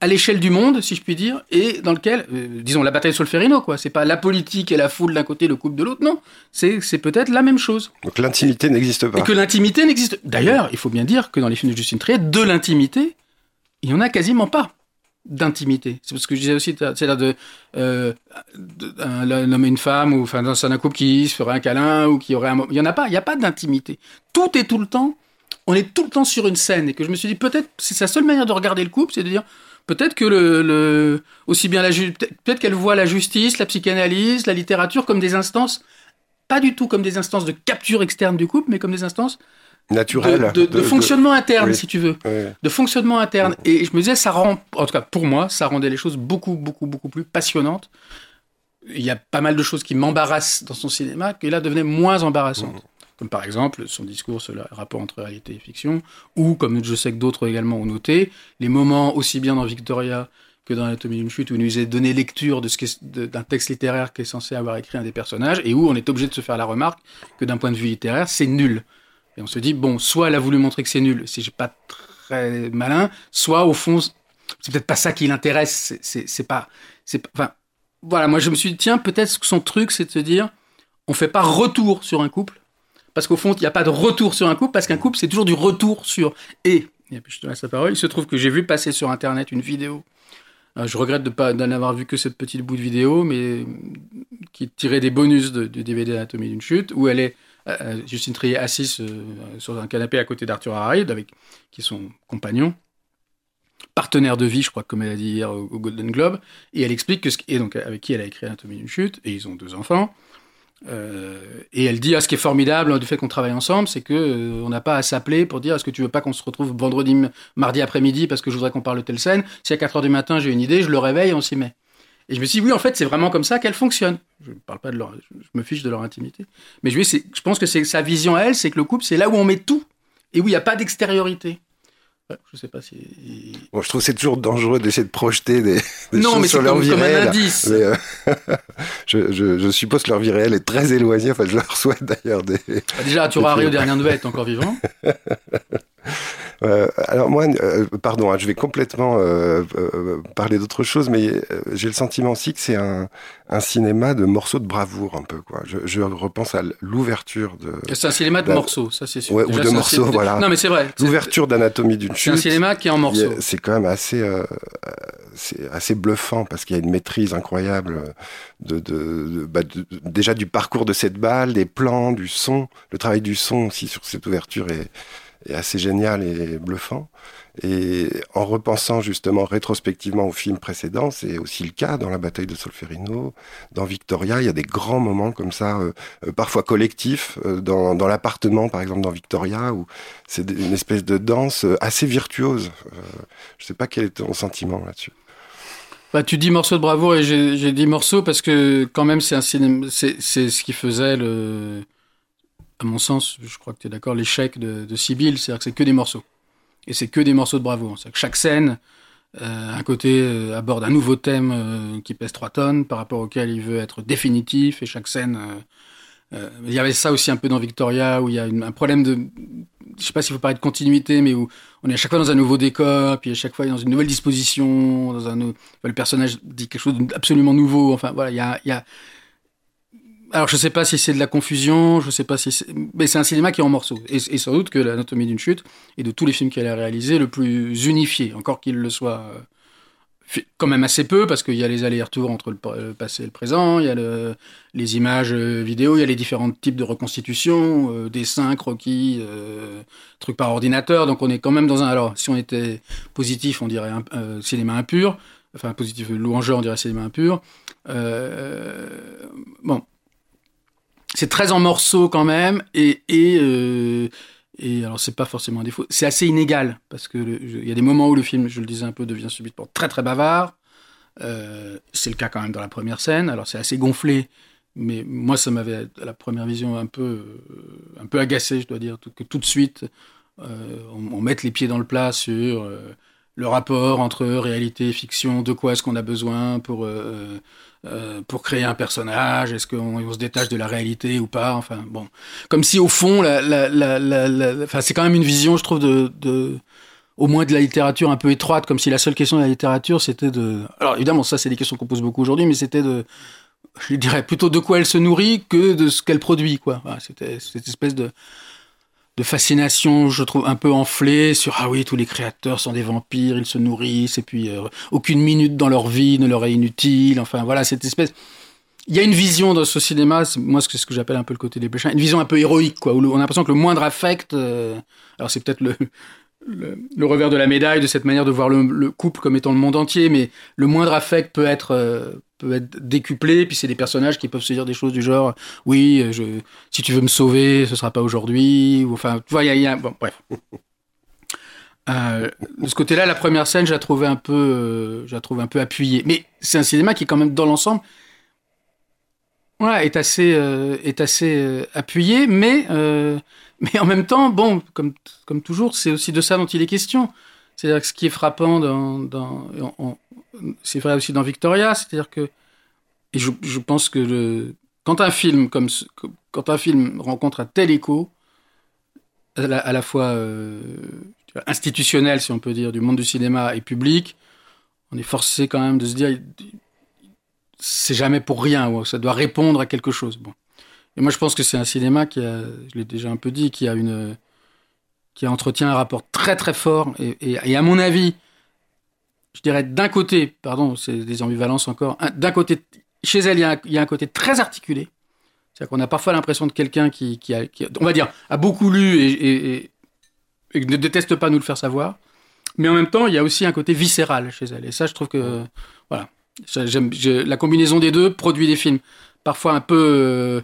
à l'échelle du monde, si je puis dire, et dans lequel, euh, disons, la bataille Solferino, quoi. C'est pas la politique et la foule d'un côté, le couple de l'autre, non. C'est, c'est peut-être la même chose. Donc l'intimité n'existe pas. Et que l'intimité n'existe. D'ailleurs, il faut bien dire que dans les films de Justine Triet, de l'intimité, il y en a quasiment pas d'intimité. C'est ce que je disais aussi, c'est là de, euh, un homme et une femme, ou enfin dans un couple qui se ferait un câlin ou qui aurait un, il y en a pas, il y a pas d'intimité. Tout est tout le temps, on est tout le temps sur une scène et que je me suis dit peut-être c'est sa seule manière de regarder le couple, c'est de dire peut-être que le, aussi bien la peut-être qu'elle voit la justice, la psychanalyse, la littérature comme des instances pas du tout comme des instances de capture externe du couple, mais comme des instances Naturel. de, de- de fonctionnement interne, oui. si tu veux, de fonctionnement interne. Et je me disais, ça rend, en tout cas pour moi, ça rendait les choses beaucoup, beaucoup, beaucoup plus passionnantes. Il y a pas mal de choses qui m'embarrassent dans son cinéma, qui là devenaient moins embarrassantes. Comme par exemple son discours sur le rapport entre réalité et fiction, ou comme je sais que d'autres également ont noté, les moments aussi bien dans Victoria que dans Anatomie d'une chute où il nous est donné lecture de ce d'un texte littéraire qui est censé avoir écrit un des personnages et où on est obligé de se faire la remarque que d'un point de vue littéraire, c'est nul. Et on se dit, bon, soit elle a voulu montrer que c'est nul, si j'ai pas très malin, soit au fond, c'est peut-être pas ça qui l'intéresse, c'est- pas, c'est enfin, voilà, moi je me suis dit, tiens, peut-être que son truc, c'est de se dire, on fait pas retour sur un couple, parce qu'au fond, il n'y a pas de retour sur un couple, parce qu'un couple, c'est toujours du retour sur. Et, puis je te laisse la parole, il se trouve que j'ai vu passer sur Internet une vidéo. Euh, je regrette de pas d'en avoir vu que cette petite bout de vidéo, mais qui tirée des bonus de- du DVD Anatomie d'une chute, où elle est euh, Justine Trier assise euh, sur un canapé à côté d'Arthur Harriet, avec qui est son compagnon, partenaire de vie, je crois, comme elle a dit hier au, Golden Globe, et elle explique que et donc avec qui elle a écrit Anatomie d'une chute, et ils ont deux enfants. Euh, et elle dit, ah, ce qui est formidable hein, du fait qu'on travaille ensemble, c'est que on n'a pas à s'appeler pour dire, est-ce que tu veux pas qu'on se retrouve vendredi, mardi après-midi, parce que je voudrais qu'on parle de telle scène? Si à 4 heures du matin j'ai une idée, je le réveille on s'y met. Et je me suis dit, oui, en fait, c'est vraiment comme ça qu'elle fonctionne. Je ne parle pas de leur, je me fiche de leur intimité. Mais je, dis, je pense que c'est sa vision à elle, c'est que le couple, c'est là où on met tout et où il n'y a pas d'extériorité. Je sais pas si. Bon, je trouve que c'est toujours dangereux d'essayer de projeter des, des non, choses mais sur leur vie comme un réelle. indice. Mais, euh, <laughs> je, je, je suppose que leur vie réelle est très éloignée. Enfin, je leur souhaite d'ailleurs des. Bah, déjà, tu auras Rio dernière nouvelle est encore vivant. <laughs> Euh, alors moi, euh, pardon, hein, je vais complètement euh, parler d'autre chose, mais j'ai le sentiment aussi que c'est un, un cinéma de morceaux de bravoure un peu. Quoi. Je, je repense à l'ouverture de C'est un cinéma de morceaux, ça c'est sûr. ouais, ou de morceaux, cinéma- voilà. Non, mais c'est vrai. L'ouverture d'Anatomie d'une C'est un chute. cinéma qui est en morceaux. C'est quand même assez, c'est assez bluffant parce qu'il y a une maîtrise incroyable de, de, de- bah, de- déjà du parcours de cette balle, des plans, du son, le travail du son aussi sur cette ouverture est, est assez génial et bluffant. Et en repensant justement rétrospectivement au film précédent, c'est aussi le cas dans la bataille de Solferino, dans Victoria, il y a des grands moments comme ça, euh, euh, parfois collectifs, euh, dans, dans l'appartement par exemple dans Victoria, où c'est une espèce de danse euh, assez virtuose. Euh, je sais pas quel est ton sentiment là-dessus. Bah, tu dis morceau de bravoure et j'ai dit morceau parce que quand même c'est un cinéma, c'est ce qui faisait le, à mon sens, je crois que tu es d'accord, l'échec de, Sibyl, c'est-à-dire que c'est que des morceaux et c'est que des morceaux de bravoure. C'est-à-dire que chaque scène, euh, un côté euh, aborde un nouveau thème euh, qui pèse 3 tonnes par rapport auquel il veut être définitif et chaque scène. il y avait ça aussi un peu dans Victoria où il y a un problème de, je sais pas s'il faut parler de continuité, mais où on est à chaque fois dans un nouveau décor, puis à chaque fois dans une nouvelle disposition, dans un, le personnage dit quelque chose d'absolument nouveau. Enfin voilà, il y y a, alors je sais pas si c'est de la confusion, je sais pas si c'est, mais c'est un cinéma qui est en morceaux. Et, sans doute que l'anatomie d'une chute est de tous les films qu'elle a réalisés le plus unifié, encore qu'il le soit euh, quand même assez peu parce qu'il y a les allers-retours entre le, passé et le présent, il y a le, les images euh, vidéo, il y a les différents types de reconstitution, euh, dessins, croquis, euh, trucs par ordinateur. Donc on est quand même dans un. Alors si on était positif, on dirait un, cinéma impur. Enfin positif louangeur, on dirait cinéma impur. bon, c'est très en morceaux quand même et, et et alors, c'est pas forcément un défaut. C'est assez inégal, parce que il y a des moments où le film, je le disais un peu, devient subitement très très bavard. Euh, c'est le cas quand même dans la première scène. Alors, c'est assez gonflé, mais moi, ça m'avait, à la première vision, un peu, euh, un peu agacé, je dois dire, que tout de suite, euh, on, on, mette les pieds dans le plat sur euh, le rapport entre réalité et fiction, de quoi est-ce qu'on a besoin pour euh, pour créer un personnage Est-ce qu'on on se détache de la réalité ou pas Enfin bon, comme si au fond, la, enfin, c'est quand même une vision, je trouve, de, au moins de la littérature un peu étroite, comme si la seule question de la littérature, c'était de. Alors évidemment, ça, c'est des questions qu'on pose beaucoup aujourd'hui, mais c'était de, je dirais plutôt de quoi elle se nourrit que de ce qu'elle produit, quoi. c'était cette espèce de de fascination, je trouve, un peu enflée sur ah oui, tous les créateurs sont des vampires, ils se nourrissent, et puis euh, aucune minute dans leur vie ne leur est inutile. Enfin voilà, cette espèce. Il y a une vision dans ce cinéma, moi ce que j'appelle un peu le côté des péchins, une vision un peu héroïque, quoi, où on a l'impression que le moindre affect, euh, alors c'est peut-être le, le, revers de la médaille de cette manière de voir le, couple comme étant le monde entier, mais le moindre affect peut être euh, peut être décuplé. Puis c'est des personnages qui peuvent se dire des choses du genre, oui, si tu veux me sauver, ce sera pas aujourd'hui. Ou enfin, tu vois, il y bref. Euh, de ce côté-là, la première scène, je la trouvais un peu, euh, je la trouve un peu appuyée. Mais c'est un cinéma qui, quand même, dans l'ensemble, ouais, est assez, euh, est assez euh, appuyé, mais, mais en même temps, bon, comme, comme toujours, c'est aussi de ça dont il est question. C'est-à-dire que ce qui est frappant dans c'est vrai aussi dans Victoria, c'est-à-dire que, je, pense que quand un film comme quand un film rencontre un tel écho, à la, fois euh, institutionnel, si on peut dire, du monde du cinéma et public, on est forcé quand même de se dire, c'est jamais pour rien, ça doit répondre à quelque chose. Et moi, je pense que c'est un cinéma qui a, je l'ai déjà un peu dit, qui a une, qui entretient un rapport très très fort, et à mon avis, je dirais d'un côté, pardon, c'est des ambivalences encore, d'un côté, chez elle, il y, a un, côté très articulé. C'est-à-dire qu'on a parfois l'impression de quelqu'un qui, a, on va dire, a beaucoup lu et, ne déteste pas nous le faire savoir. Mais en même temps, il y a aussi un côté viscéral chez elle. Et ça, je trouve que, voilà, la combinaison des deux produit des films parfois un peu,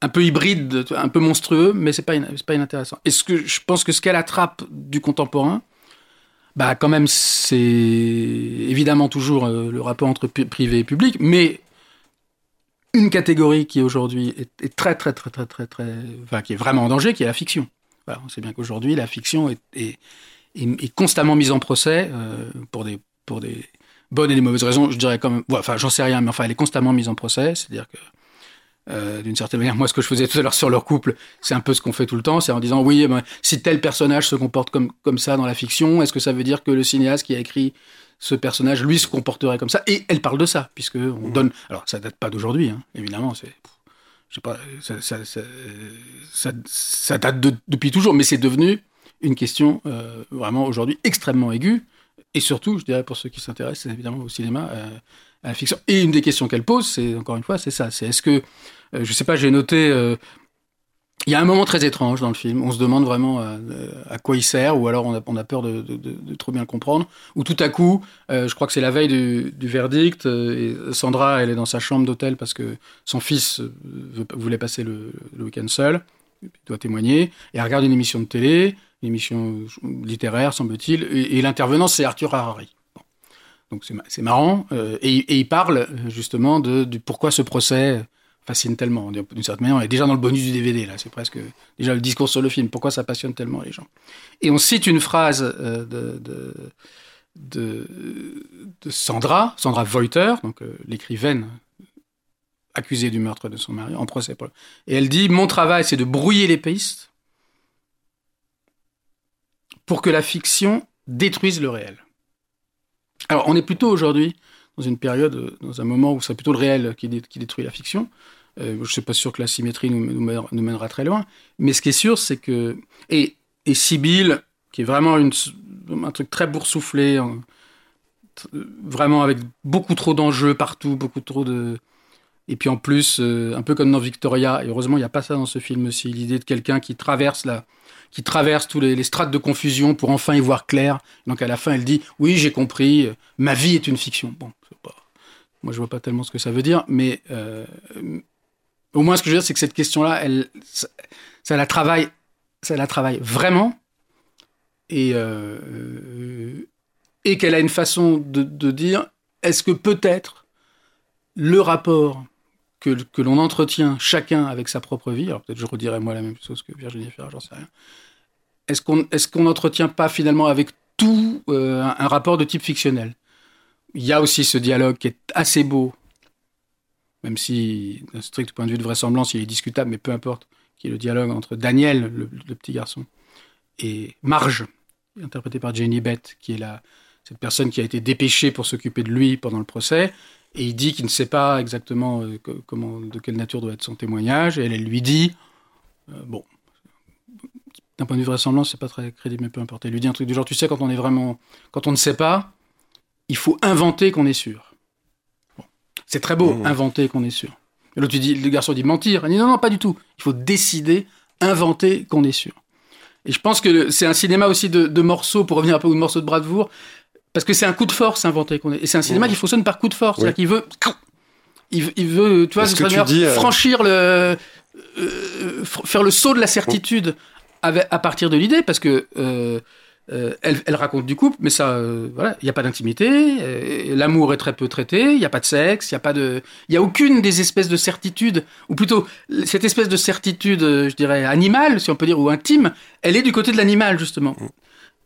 un peu hybrides, un peu monstrueux, mais c'est pas, pas inintéressant. Et ce que je pense que ce qu'elle attrape du contemporain, bah quand même c'est évidemment toujours euh, le rapport entre privé et public, mais une catégorie qui aujourd'hui est, très très très très très très, enfin qui est vraiment en danger, qui est la fiction. Voilà, on sait bien qu'aujourd'hui la fiction est, est, est, constamment mise en procès euh, pour des pour des bonnes et des mauvaises raisons. Je dirais comme, ouais, enfin j'en sais rien, mais enfin elle est constamment mise en procès, c'est-à-dire que euh, d'une certaine manière, moi, ce que je faisais tout à l'heure sur leur couple, c'est un peu ce qu'on fait tout le temps, c'est en disant oui, eh ben, si tel personnage se comporte comme comme ça dans la fiction, est-ce que ça veut dire que le cinéaste qui a écrit ce personnage, lui, se comporterait comme ça? Et elle parle de ça, puisque on mmh. donne. Alors, ça date pas d'aujourd'hui, hein, évidemment. C'est, je sais pas, ça, ça, ça, ça, ça date de, depuis toujours, mais c'est devenu une question euh, vraiment aujourd'hui extrêmement aiguë, et surtout, je dirais pour ceux qui s'intéressent évidemment au cinéma. Euh, Et une des questions qu'elle pose, c'est encore une fois, c'est ça. C'est est-ce que, euh, je sais pas, j'ai noté, euh, il y a un moment très étrange dans le film. On se demande vraiment euh, à quoi il sert, ou alors on a, peur de, trop bien comprendre. Ou tout à coup, euh, je crois que c'est la veille du, verdict, et Sandra, elle est dans sa chambre d'hôtel parce que son fils voulait passer le, le week-end seul, il doit témoigner, et elle regarde une émission de télé, une émission littéraire, semble-t-il, et, et l'intervenant, c'est Arthur Harari. Donc c'est marrant. Euh, et, il parle justement de, pourquoi ce procès fascine tellement. D'une certaine manière, on est déjà dans le bonus du DVD, là. C'est presque déjà le discours sur le film. Pourquoi ça passionne tellement les gens? Et on cite une phrase euh, de, Sandra, Sandra Voiter, donc euh, l'écrivaine accusée du meurtre de son mari en procès. Et elle dit Mon travail, c'est de brouiller les pistes pour que la fiction détruise le réel. Alors, on est plutôt aujourd'hui dans une période, dans un moment où c'est plutôt le réel qui, dé, qui détruit la fiction. Euh, je ne suis pas sûr que la symétrie nous, nous, mènera, nous, mènera très loin. Mais ce qui est sûr, c'est que. Et, et Sibyl, qui est vraiment une, un truc très boursouflé, vraiment avec beaucoup trop d'enjeux partout, beaucoup trop de. Et puis en plus, euh, un peu comme dans Victoria, et heureusement il n'y a pas ça dans ce film aussi, l'idée de quelqu'un qui traverse la, qui traverse tous les, strates de confusion pour enfin y voir clair. Donc à la fin, elle dit oui, j'ai compris, ma vie est une fiction. Bon, moi je vois pas tellement ce que ça veut dire, mais euh, au moins ce que je veux dire, c'est que cette question-là, elle, ça, la travaille, ça la travaille vraiment, et euh, et qu'elle a une façon de, dire est-ce que peut-être le rapport que, l'on entretient chacun avec sa propre vie, alors peut-être je redirais moi la même chose que Virginie Ferrer, j'en sais rien, est-ce qu'on est n'entretient pas finalement avec tout euh, un, rapport de type fictionnel? Il y a aussi ce dialogue qui est assez beau, même si d'un strict point de vue de vraisemblance il est discutable, mais peu importe, qui est le dialogue entre Daniel, le, le petit garçon, et Marge, interprétée par Jenny Bett, qui est la, cette personne qui a été dépêchée pour s'occuper de lui pendant le procès, et il dit qu'il ne sait pas exactement euh, comment, de quelle nature doit être son témoignage, et elle, elle lui dit, euh, bon, d'un point de vue vraisemblance, c'est pas très crédible, mais peu importe. Elle lui dit un truc du genre, tu sais, quand on est vraiment, quand on ne sait pas, il faut inventer qu'on est sûr. C'est très beau, mmh. inventer qu'on est sûr. Et l'autre, dit, le garçon dit mentir. Il dit non, non, pas du tout. Il faut décider, inventer qu'on est sûr. Et je pense que c'est un cinéma aussi de, morceaux, pour revenir un peu au morceau de Bradvour, parce que c'est un coup de force inventé qu'on est. Et c'est un cinéma qui fonctionne par coup de force. C'est-à-dire qu'il veut. Il, veut, tu vois, euh, franchir le. Euh, faire le saut de la certitude à partir de l'idée, parce que. Euh, elle, elle, raconte du couple, mais ça, voilà, il n'y a pas d'intimité, l'amour est très peu traité, il n'y a pas de sexe, il n'y a pas de, il y a aucune des espèces de certitudes, ou plutôt cette espèce de certitude, je dirais animale, si on peut dire, ou intime, elle est du côté de l'animal justement. Mm.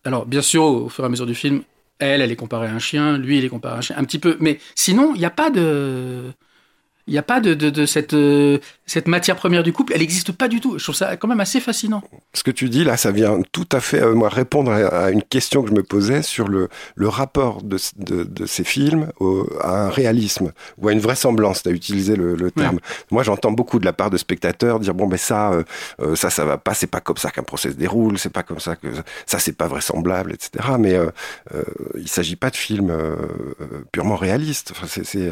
Alors bien sûr, au fur et à mesure du film, elle, elle est comparée à un chien, lui, il est comparé à un chien, un petit peu. Mais sinon, il n'y a pas de. Il n'y a pas de, de, cette, euh, cette matière première du couple, elle n'existe pas du tout. Je trouve ça quand même assez fascinant. Ce que tu dis là, ça vient tout à fait euh, moi, répondre à, une question que je me posais sur le, le rapport de, de, ces films à un réalisme ou à une vraisemblance. Tu as utilisé le, le terme. Moi, j'entends beaucoup de la part de spectateurs dire bon, ben ça, euh, ça, ça va pas, c'est pas comme ça qu'un procès se déroule, c'est pas comme ça que ça, c'est pas vraisemblable, etc. Mais euh, il s'agit pas de films purement réalistes. Enfin, c'est,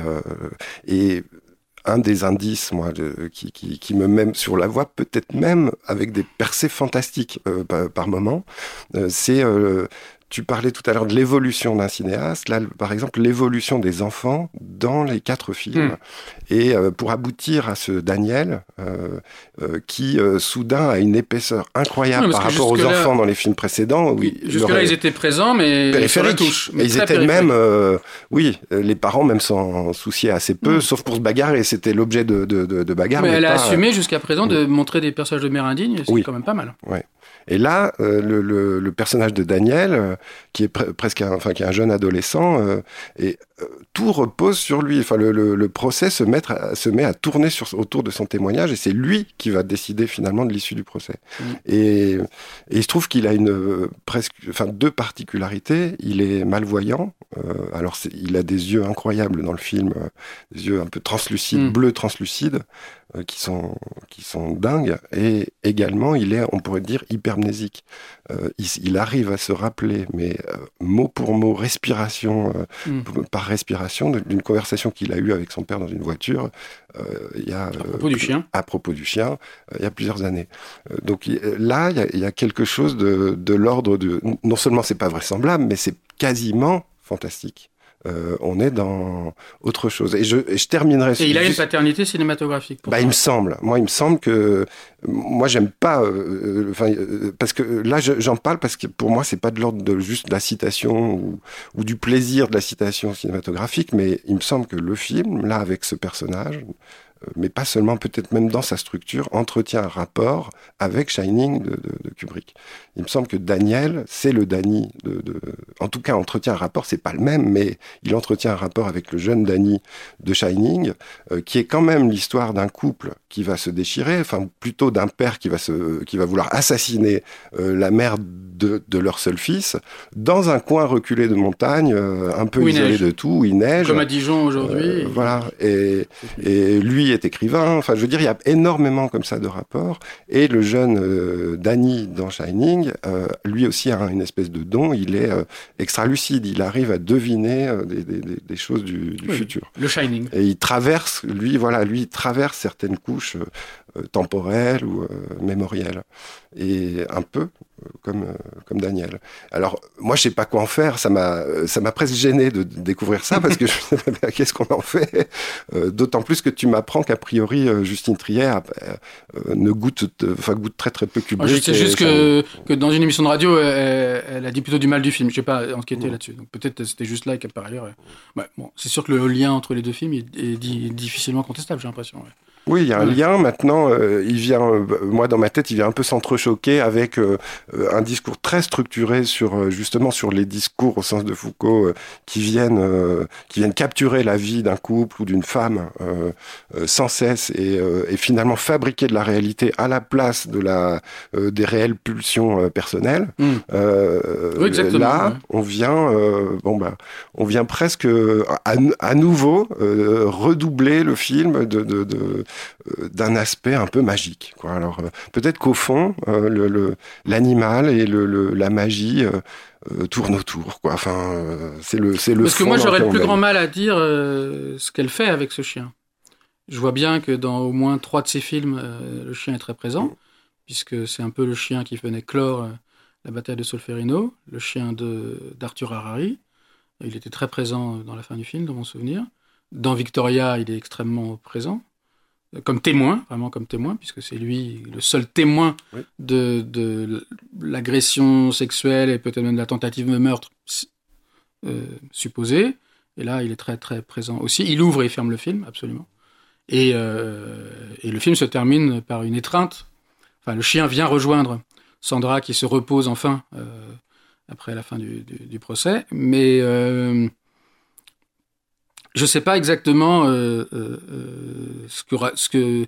et un des indices, moi, qui, me met sur la voie, peut-être même avec des percées fantastiques euh, par, moment, euh, c'est euh, tu parlais tout à l'heure de l'évolution d'un cinéaste. Là, par exemple, l'évolution des enfants dans les quatre films. Hmm. Et euh, pour aboutir à ce Daniel, euh, euh, qui soudain a une épaisseur incroyable par rapport aux enfants dans les films précédents. Oui, jusque-là, ils étaient présents, mais périphériques. Touche, mais ils étaient même, oui, les parents même s'en souciaient assez peu, hmm. sauf pour se bagarrer. C'était l'objet de, de, de, bagarre. Mais, elle a assumé jusqu'à présent de montrer des personnages de mère indigne. C'est quand même pas mal. Ouais. Et là, euh, le, le, personnage de Daniel, euh, qui est presque un, enfin, qui est un jeune adolescent, euh, et tout repose sur lui. Enfin, le, le procès se, mettre se met à tourner sur, autour de son témoignage, et c'est lui qui va décider finalement de l'issue du procès. Mm. Et, et, il se trouve qu'il a une presque, enfin, deux particularités. Il est malvoyant. alors, il a des yeux incroyables dans le film, des yeux un peu translucides, mm. bleus translucides. Euh, qui sont qui sont dingues. Et également il est on pourrait dire hypermnésique. Euh, il, arrive à se rappeler mais euh, mot pour mot respiration hmm. par respiration d'une conversation qu'il a eue avec son père dans une voiture il y a à propos du chien. à propos du chien il y a plusieurs années. Donc là il y, a, il y, a, quelque chose de, de l'ordre de non seulement c'est pas vraisemblable mais c'est quasiment fantastique euh, on est dans autre chose. Et je, je terminerai. Et il a une paternité cinématographique. bah, il me semble. Moi, il me semble que moi, j'aime pas. Euh, euh, parce que là, j'en parle parce que pour moi, c'est pas de l'ordre de juste de la citation ou, ou, du plaisir de la citation cinématographique, mais il me semble que le film, là, avec ce personnage, mais pas seulement, peut-être même dans sa structure, entretient un rapport avec Shining de, Kubrick. Il me semble que Daniel, c'est le Danny, de, en tout cas entretient un rapport, c'est pas le même, mais il entretient un rapport avec le jeune Danny de Shining, euh, qui est quand même l'histoire d'un couple qui va se déchirer, enfin plutôt d'un père qui va, se, qui va vouloir assassiner euh, la mère de, de, leur seul fils, dans un coin reculé de montagne, euh, un peu Où isolé de tout, où il neige. Comme à Dijon aujourd'hui. Voilà. Et, et lui est écrivain. Enfin, je veux dire, il y a énormément comme ça de rapports. Et le jeune euh, Danny dans Shining, euh, lui aussi a une espèce de don. Il est euh, extra lucide. Il arrive à deviner euh, des, des, des- des choses du, du Oui. futur. Le Shining. Et il traverse, lui, voilà, lui, il traverse certaines couches temporelles ou mémorielles. Et un peu euh, comme, euh, comme Daniel. Alors, moi, je sais pas quoi en faire. Ça m'a, euh, ça m'a presque gêné de découvrir ça parce que <laughs> je me disais, Ben, qu'est-ce qu'on en fait? D'autant plus que tu m'apprends qu'a priori, Justine Trier ne goûte, enfin, goûte très très peu Moi, Kubrick. je sais juste ça- que, que dans une émission de radio, elle, elle a dit plutôt du mal du film. Je n'ai pas enquêté Ouais. là-dessus. Donc peut-être c'était juste là et que par ailleurs. ouais, bon, c'est sûr que le lien entre les deux films est, est di- difficilement contestable, j'ai l'impression. Oui, il y a un lien. Maintenant, euh, il vient, euh, moi dans ma tête, il vient un peu s'entrechoquer avec euh, euh, un discours très structuré sur euh, justement sur les discours au sens de Foucault euh, qui viennent euh, qui viennent capturer la vie d'un couple ou d'une femme sans cesse et, euh, et finalement fabriquer de la réalité à la place de la euh, des réelles pulsions personnelles. Mm. Euh, Oui, exactement, Là, ouais. on vient, euh, bon bah, on vient presque à, à nouveau euh, redoubler le film de, de, de, d'un aspect un peu magique. Quoi. Alors euh, peut-être qu'au fond, euh, le, le- l'animal et le, la magie euh, euh, tournent autour. Quoi. Enfin, euh, c'est le, c'est le. Parce que moi, j'aurais le plus grand mal à dire euh, ce qu'elle fait avec ce chien. Je vois bien que dans au moins trois de ses films, euh, le chien est très présent, puisque c'est un peu le chien qui venait clore euh, la bataille de Solferino, le chien de d'Arthur Harari. Il était très présent dans la fin du film, dans mon souvenir. Dans Victoria, il est extrêmement présent, euh, comme témoin, vraiment comme témoin, puisque c'est lui le seul témoin Oui. de, de l'agression sexuelle et peut-être même de la tentative de meurtre euh, supposée. Et là, il est très très présent aussi. Il ouvre et ferme le film, absolument. Et, euh, et le film se termine par une étreinte. Enfin, le chien vient rejoindre Sandra qui se repose enfin euh, après la fin du, du- du procès. Mais je ne sais pas exactement euh, euh, euh, ce que... Ce que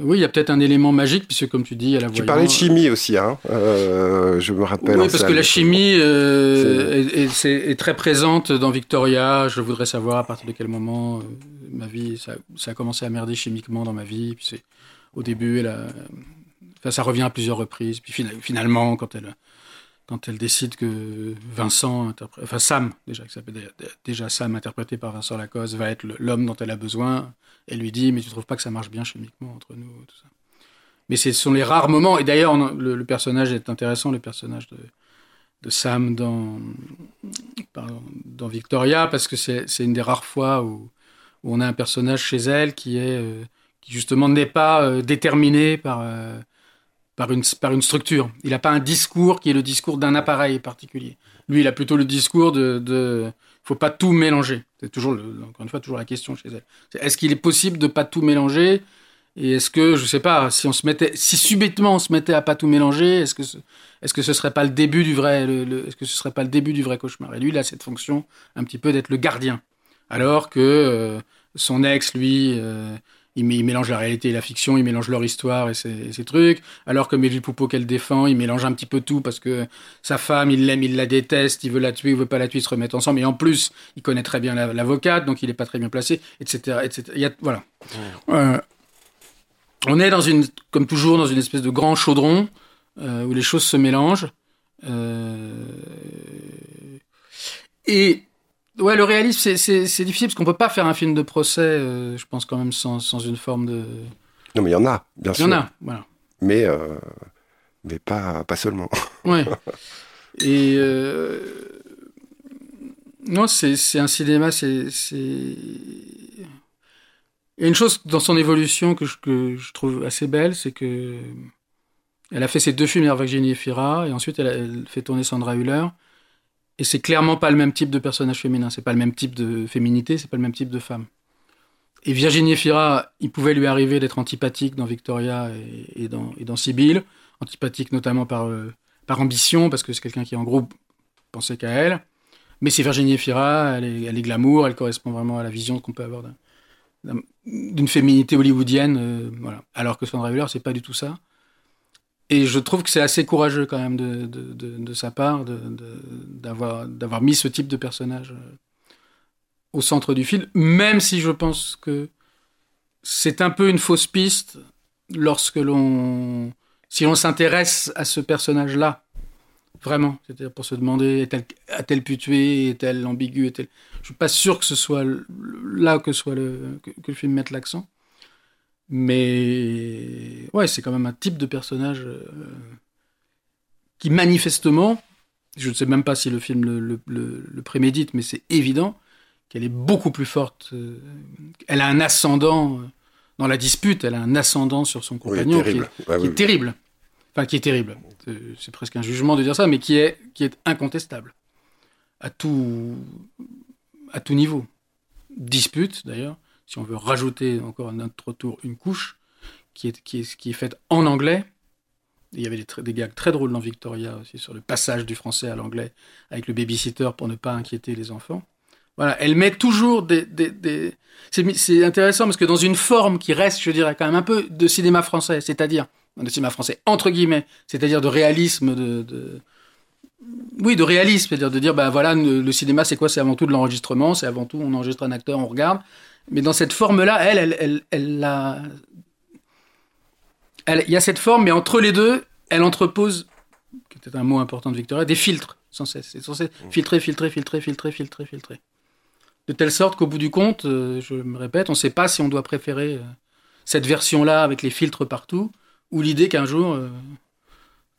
oui, il y a peut-être un élément magique, puisque comme tu dis, à la Tu parlais de chimie aussi, hein euh, je me rappelle. oui, parce que la chimie euh, est, est- très présente dans Victoria. Je voudrais savoir à partir de quel moment euh, ma vie, ça, ça a commencé à merder chimiquement dans ma vie. Puis c'est au début, elle a- enfin, ça revient à plusieurs reprises. Puis fina- finalement, quand elle, quand elle décide que Vincent, enfin Sam, déjà, qui s'appelle dé- déjà Sam, interprété par Vincent Lacoste, va être l'homme dont elle a besoin, elle lui dit, mais tu trouves pas que ça marche bien chimiquement entre nous, tout ça. Mais ce sont les rares moments. Et d'ailleurs, le, personnage est intéressant, le personnage de, de Sam dans, dans Victoria, parce que c'est c'est une des rares fois où, où on a un personnage chez elle qui est euh, qui justement n'est pas euh, déterminé par euh, par une par une structure. Il n'a pas un discours qui est le discours d'un appareil particulier. Lui, il a plutôt le discours de, de faut pas tout mélanger. C'est toujours encore une fois toujours la question chez elle. Est-ce qu'il est possible de pas tout mélanger? Et est-ce que, je sais pas, si on se mettait, si subitement on se mettait à pas tout mélanger, est-ce que, ce, est-ce que ce serait pas le début du vrai, est-ce que ce serait pas le début du vrai cauchemar? Et lui, il a cette fonction un petit peu d'être le gardien, alors que euh, son ex, lui, euh, il, mé- il mélange la réalité et la fiction, il mélange leur histoire et ses, trucs, alors que Melville Poupeau qu'elle défend, il mélange un petit peu tout parce que sa femme, il l'aime, il la déteste, il veut la tuer, il veut pas la tuer, ils se remettent ensemble, et en plus, il connaît très bien la- l'avocate, donc il est pas très bien placé, etc., etc. Il y a, voilà. Euh, on est dans une, comme toujours, dans une espèce de grand chaudron euh, où les choses se mélangent. Euh, et ouais, le réalisme, c'est- difficile parce qu'on peut pas faire un film de procès, euh, je pense quand même sans, sans une forme de. Non, mais il y en a, bien Il y sûr. en a, voilà. Mais, euh, mais pas, pas seulement. <laughs> Ouais. Et euh, non, c'est un cinéma, c'est. Il y a une chose dans son évolution que je, que je trouve assez belle, c'est que elle a fait ses deux films avec Virginie Efira et ensuite elle, a- elle fait tourner Sandra Hüller. Et c'est clairement pas le même type de personnage féminin, c'est pas le même type de féminité, c'est pas le même type de femme. Et Virginie Efira, il pouvait lui arriver d'être antipathique dans Victoria et, dans, et antipathique notamment par, euh, par ambition, parce que c'est quelqu'un qui en gros pensait qu'à elle. Mais c'est Virginie Efira, elle est, glamour, elle correspond vraiment à la vision qu'on peut avoir d'un- d'une féminité hollywoodienne, euh. Alors que Sandra Hüller, c'est pas du tout ça. Et je trouve que c'est assez courageux quand même de, sa part d'avoir mis ce type de personnage euh, au centre du film, même si je pense que c'est un peu une fausse piste lorsque l'on si on s'intéresse à ce personnage-là, vraiment, c'est-à-dire pour se demander a-t-elle pu tuer, est-elle ambiguë, est-elle... je suis pas sûr que ce soit là que soit le que, le film mette l'accent, mais ouais, c'est quand même un type de personnage euh, qui manifestement, je ne sais même pas si le film le, le, prémédite, mais c'est évident qu'elle est beaucoup plus forte. Euh, elle a un ascendant euh, dans la dispute, elle a un ascendant sur son compagnon qui, est, terrible. Enfin, qui est terrible. C'est presque un jugement de dire ça, mais qui est, qui est incontestable. À tout, à tout niveau. Dispute, d'ailleurs, si on veut rajouter encore à notre tour une couche, qui est, qui est, qui est faite en anglais. Il y avait des, gags très drôles dans Victoria aussi sur le passage du français à l'anglais avec le babysitter pour ne pas inquiéter les enfants. Voilà, elle met toujours des. des, des... C'est intéressant parce que dans une forme qui reste, je dirais, quand même un peu de cinéma français, c'est-à-dire de cinéma français entre guillemets, c'est-à-dire de réalisme, de, de, oui, de réalisme, c'est-à-dire de dire, ben voilà, le, cinéma, c'est quoi? C'est avant tout de l'enregistrement, c'est avant tout, on enregistre un acteur, on regarde. Mais dans cette forme-là, elle, elle, elle, elle, a... il y a cette forme, mais entre les deux, elle entrepose, qui était un mot important de Victoria, des filtres, sans cesse. C'est censé filtrer, filtrer, filtrer, filtrer, filtrer, filtrer. De telle sorte qu'au bout du compte, euh, je me répète, on ne sait pas si on doit préférer euh, cette version-là avec les filtres partout, ou l'idée qu'un jour, euh,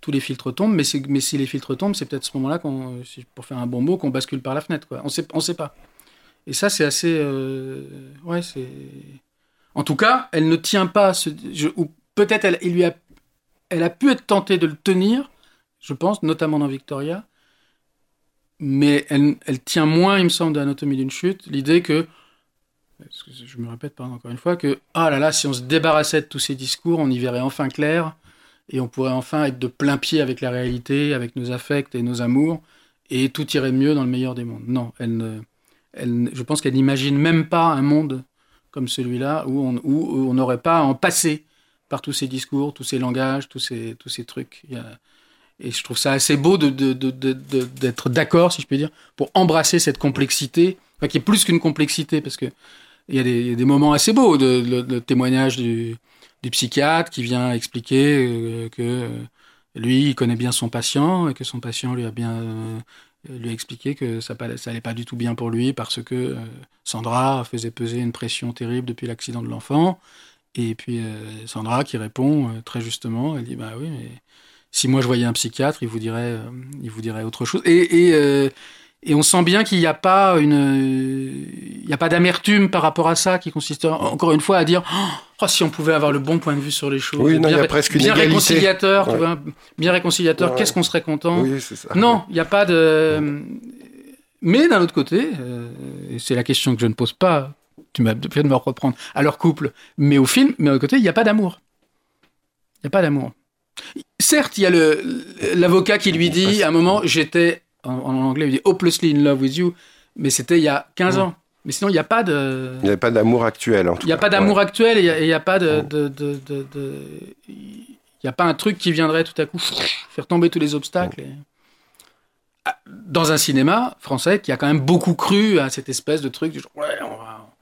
tous les filtres tombent. Mais, mais si les filtres tombent, c'est peut-être ce moment-là, pour faire un bon mot, qu'on bascule par la fenêtre. On ne sait pas. Et ça, c'est assez... ouais, c'est... En tout cas, elle ne tient pas... Ou peut-être elle, a, elle a pu être tentée de le tenir, je pense, notamment dans Victoria, mais elle, tient moins, il me semble, de l'anatomie d'une chute, l'idée que, je me répète encore une fois, que, ah là là, si on se débarrassait de tous ces discours, on y verrait enfin clair, et on pourrait enfin être de plein pied avec la réalité, avec nos affects et nos amours, et tout irait mieux dans le meilleur des mondes. Non, elle elle, je pense qu'elle n'imagine même pas un monde comme celui-là où on n'aurait pas à en passer par tous ces discours, tous ces langages, tous ces, tous ces trucs. Y et je trouve ça assez beau d'être de, de, de, d'accord, si je puis dire, pour embrasser cette complexité, qui est plus qu'une complexité, parce que il y, a des, moments assez beaux de témoignage du, du, psychiatre qui vient expliquer euh, que euh, lui, il connaît bien son patient et que son patient lui a bien euh, lui a expliqué que ça, ça allait pas du tout bien pour lui parce que Sandra faisait peser une pression terrible depuis l'accident de l'enfant. Et puis Sandra qui répond très justement, elle dit bah oui mais si moi je voyais un psychiatre, il vous dirait, il vous dirait autre chose. Et, et on sent bien qu'il n'y a pas une, il n'y a pas d'amertume par rapport à ça, qui consiste encore une fois à dire, oh, si on pouvait avoir le bon point de vue sur les choses. Oui, non, il y a presque une bien réconciliateur, tu vois, bien réconciliateur. Qu'est-ce qu'on serait content Oui, c'est ça. Non, il n'y a pas de. Mais d'un autre côté, euh, et c'est la question que je ne pose pas. Tu m'as fait de me reprendre à leur couple, mais au film, mais d'un autre côté, il n'y a pas d'amour. Il n'y a pas d'amour. Certes, il y a l'avocat qui lui dit, à un moment, j'étais, en, anglais, il dit hopelessly in love with you, mais c'était il y a 15 ans. Mais sinon, il n'y a pas de. Il n'y a pas d'amour actuel, en tout Il n'y a pas d'amour actuel et il n'y a, pas de. Il n'y a pas un truc qui viendrait tout à coup faire tomber tous les obstacles. Ah, dans un cinéma français qui a quand même beaucoup cru à cette espèce de truc du genre, ouais, on va,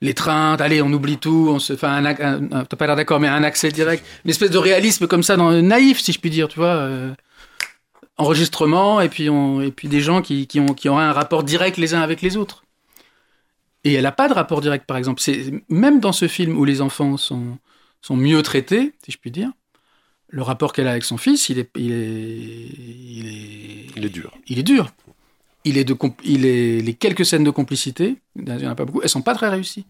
l'étreinte, allez, on oublie tout, on se fait un, un, t'as pas l'air d'accord, mais un accès direct, une espèce de réalisme comme ça, dans, naïf, si je puis dire, tu vois, euh, enregistrement, et puis on, et puis des gens qui, qui ont, qui auraient un rapport direct les uns avec les autres. Et elle n'a pas de rapport direct, par exemple. C'est même dans ce film où les enfants sont, sont mieux traités, si je puis dire. Le rapport qu'elle a avec son fils, il est, il est, il est, il est dur. Il est dur il est de il est les quelques scènes de complicité, il n'y en a pas beaucoup, elles sont pas très réussies.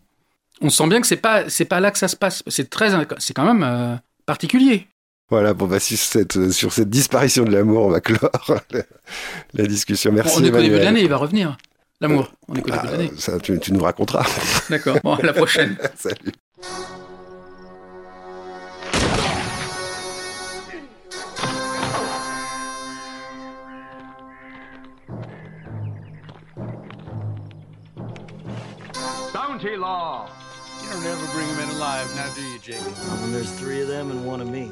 On sent bien que c'est pas c'est pas là que ça se passe. C'est très c'est quand même euh, particulier. Voilà, bon, bah, sur, cette, sur cette disparition de l'amour, on va clore <laughs> la, discussion. Merci. on est qu'au début de l'année, il va revenir. L'amour, on est qu'au début de l'année. Ça, tu, tu nous raconteras. <laughs> D'accord, bon, à la prochaine. <laughs> Salut. Law. You don't ever bring them in alive, now do you, Jake? Not when there's three of them and one of me.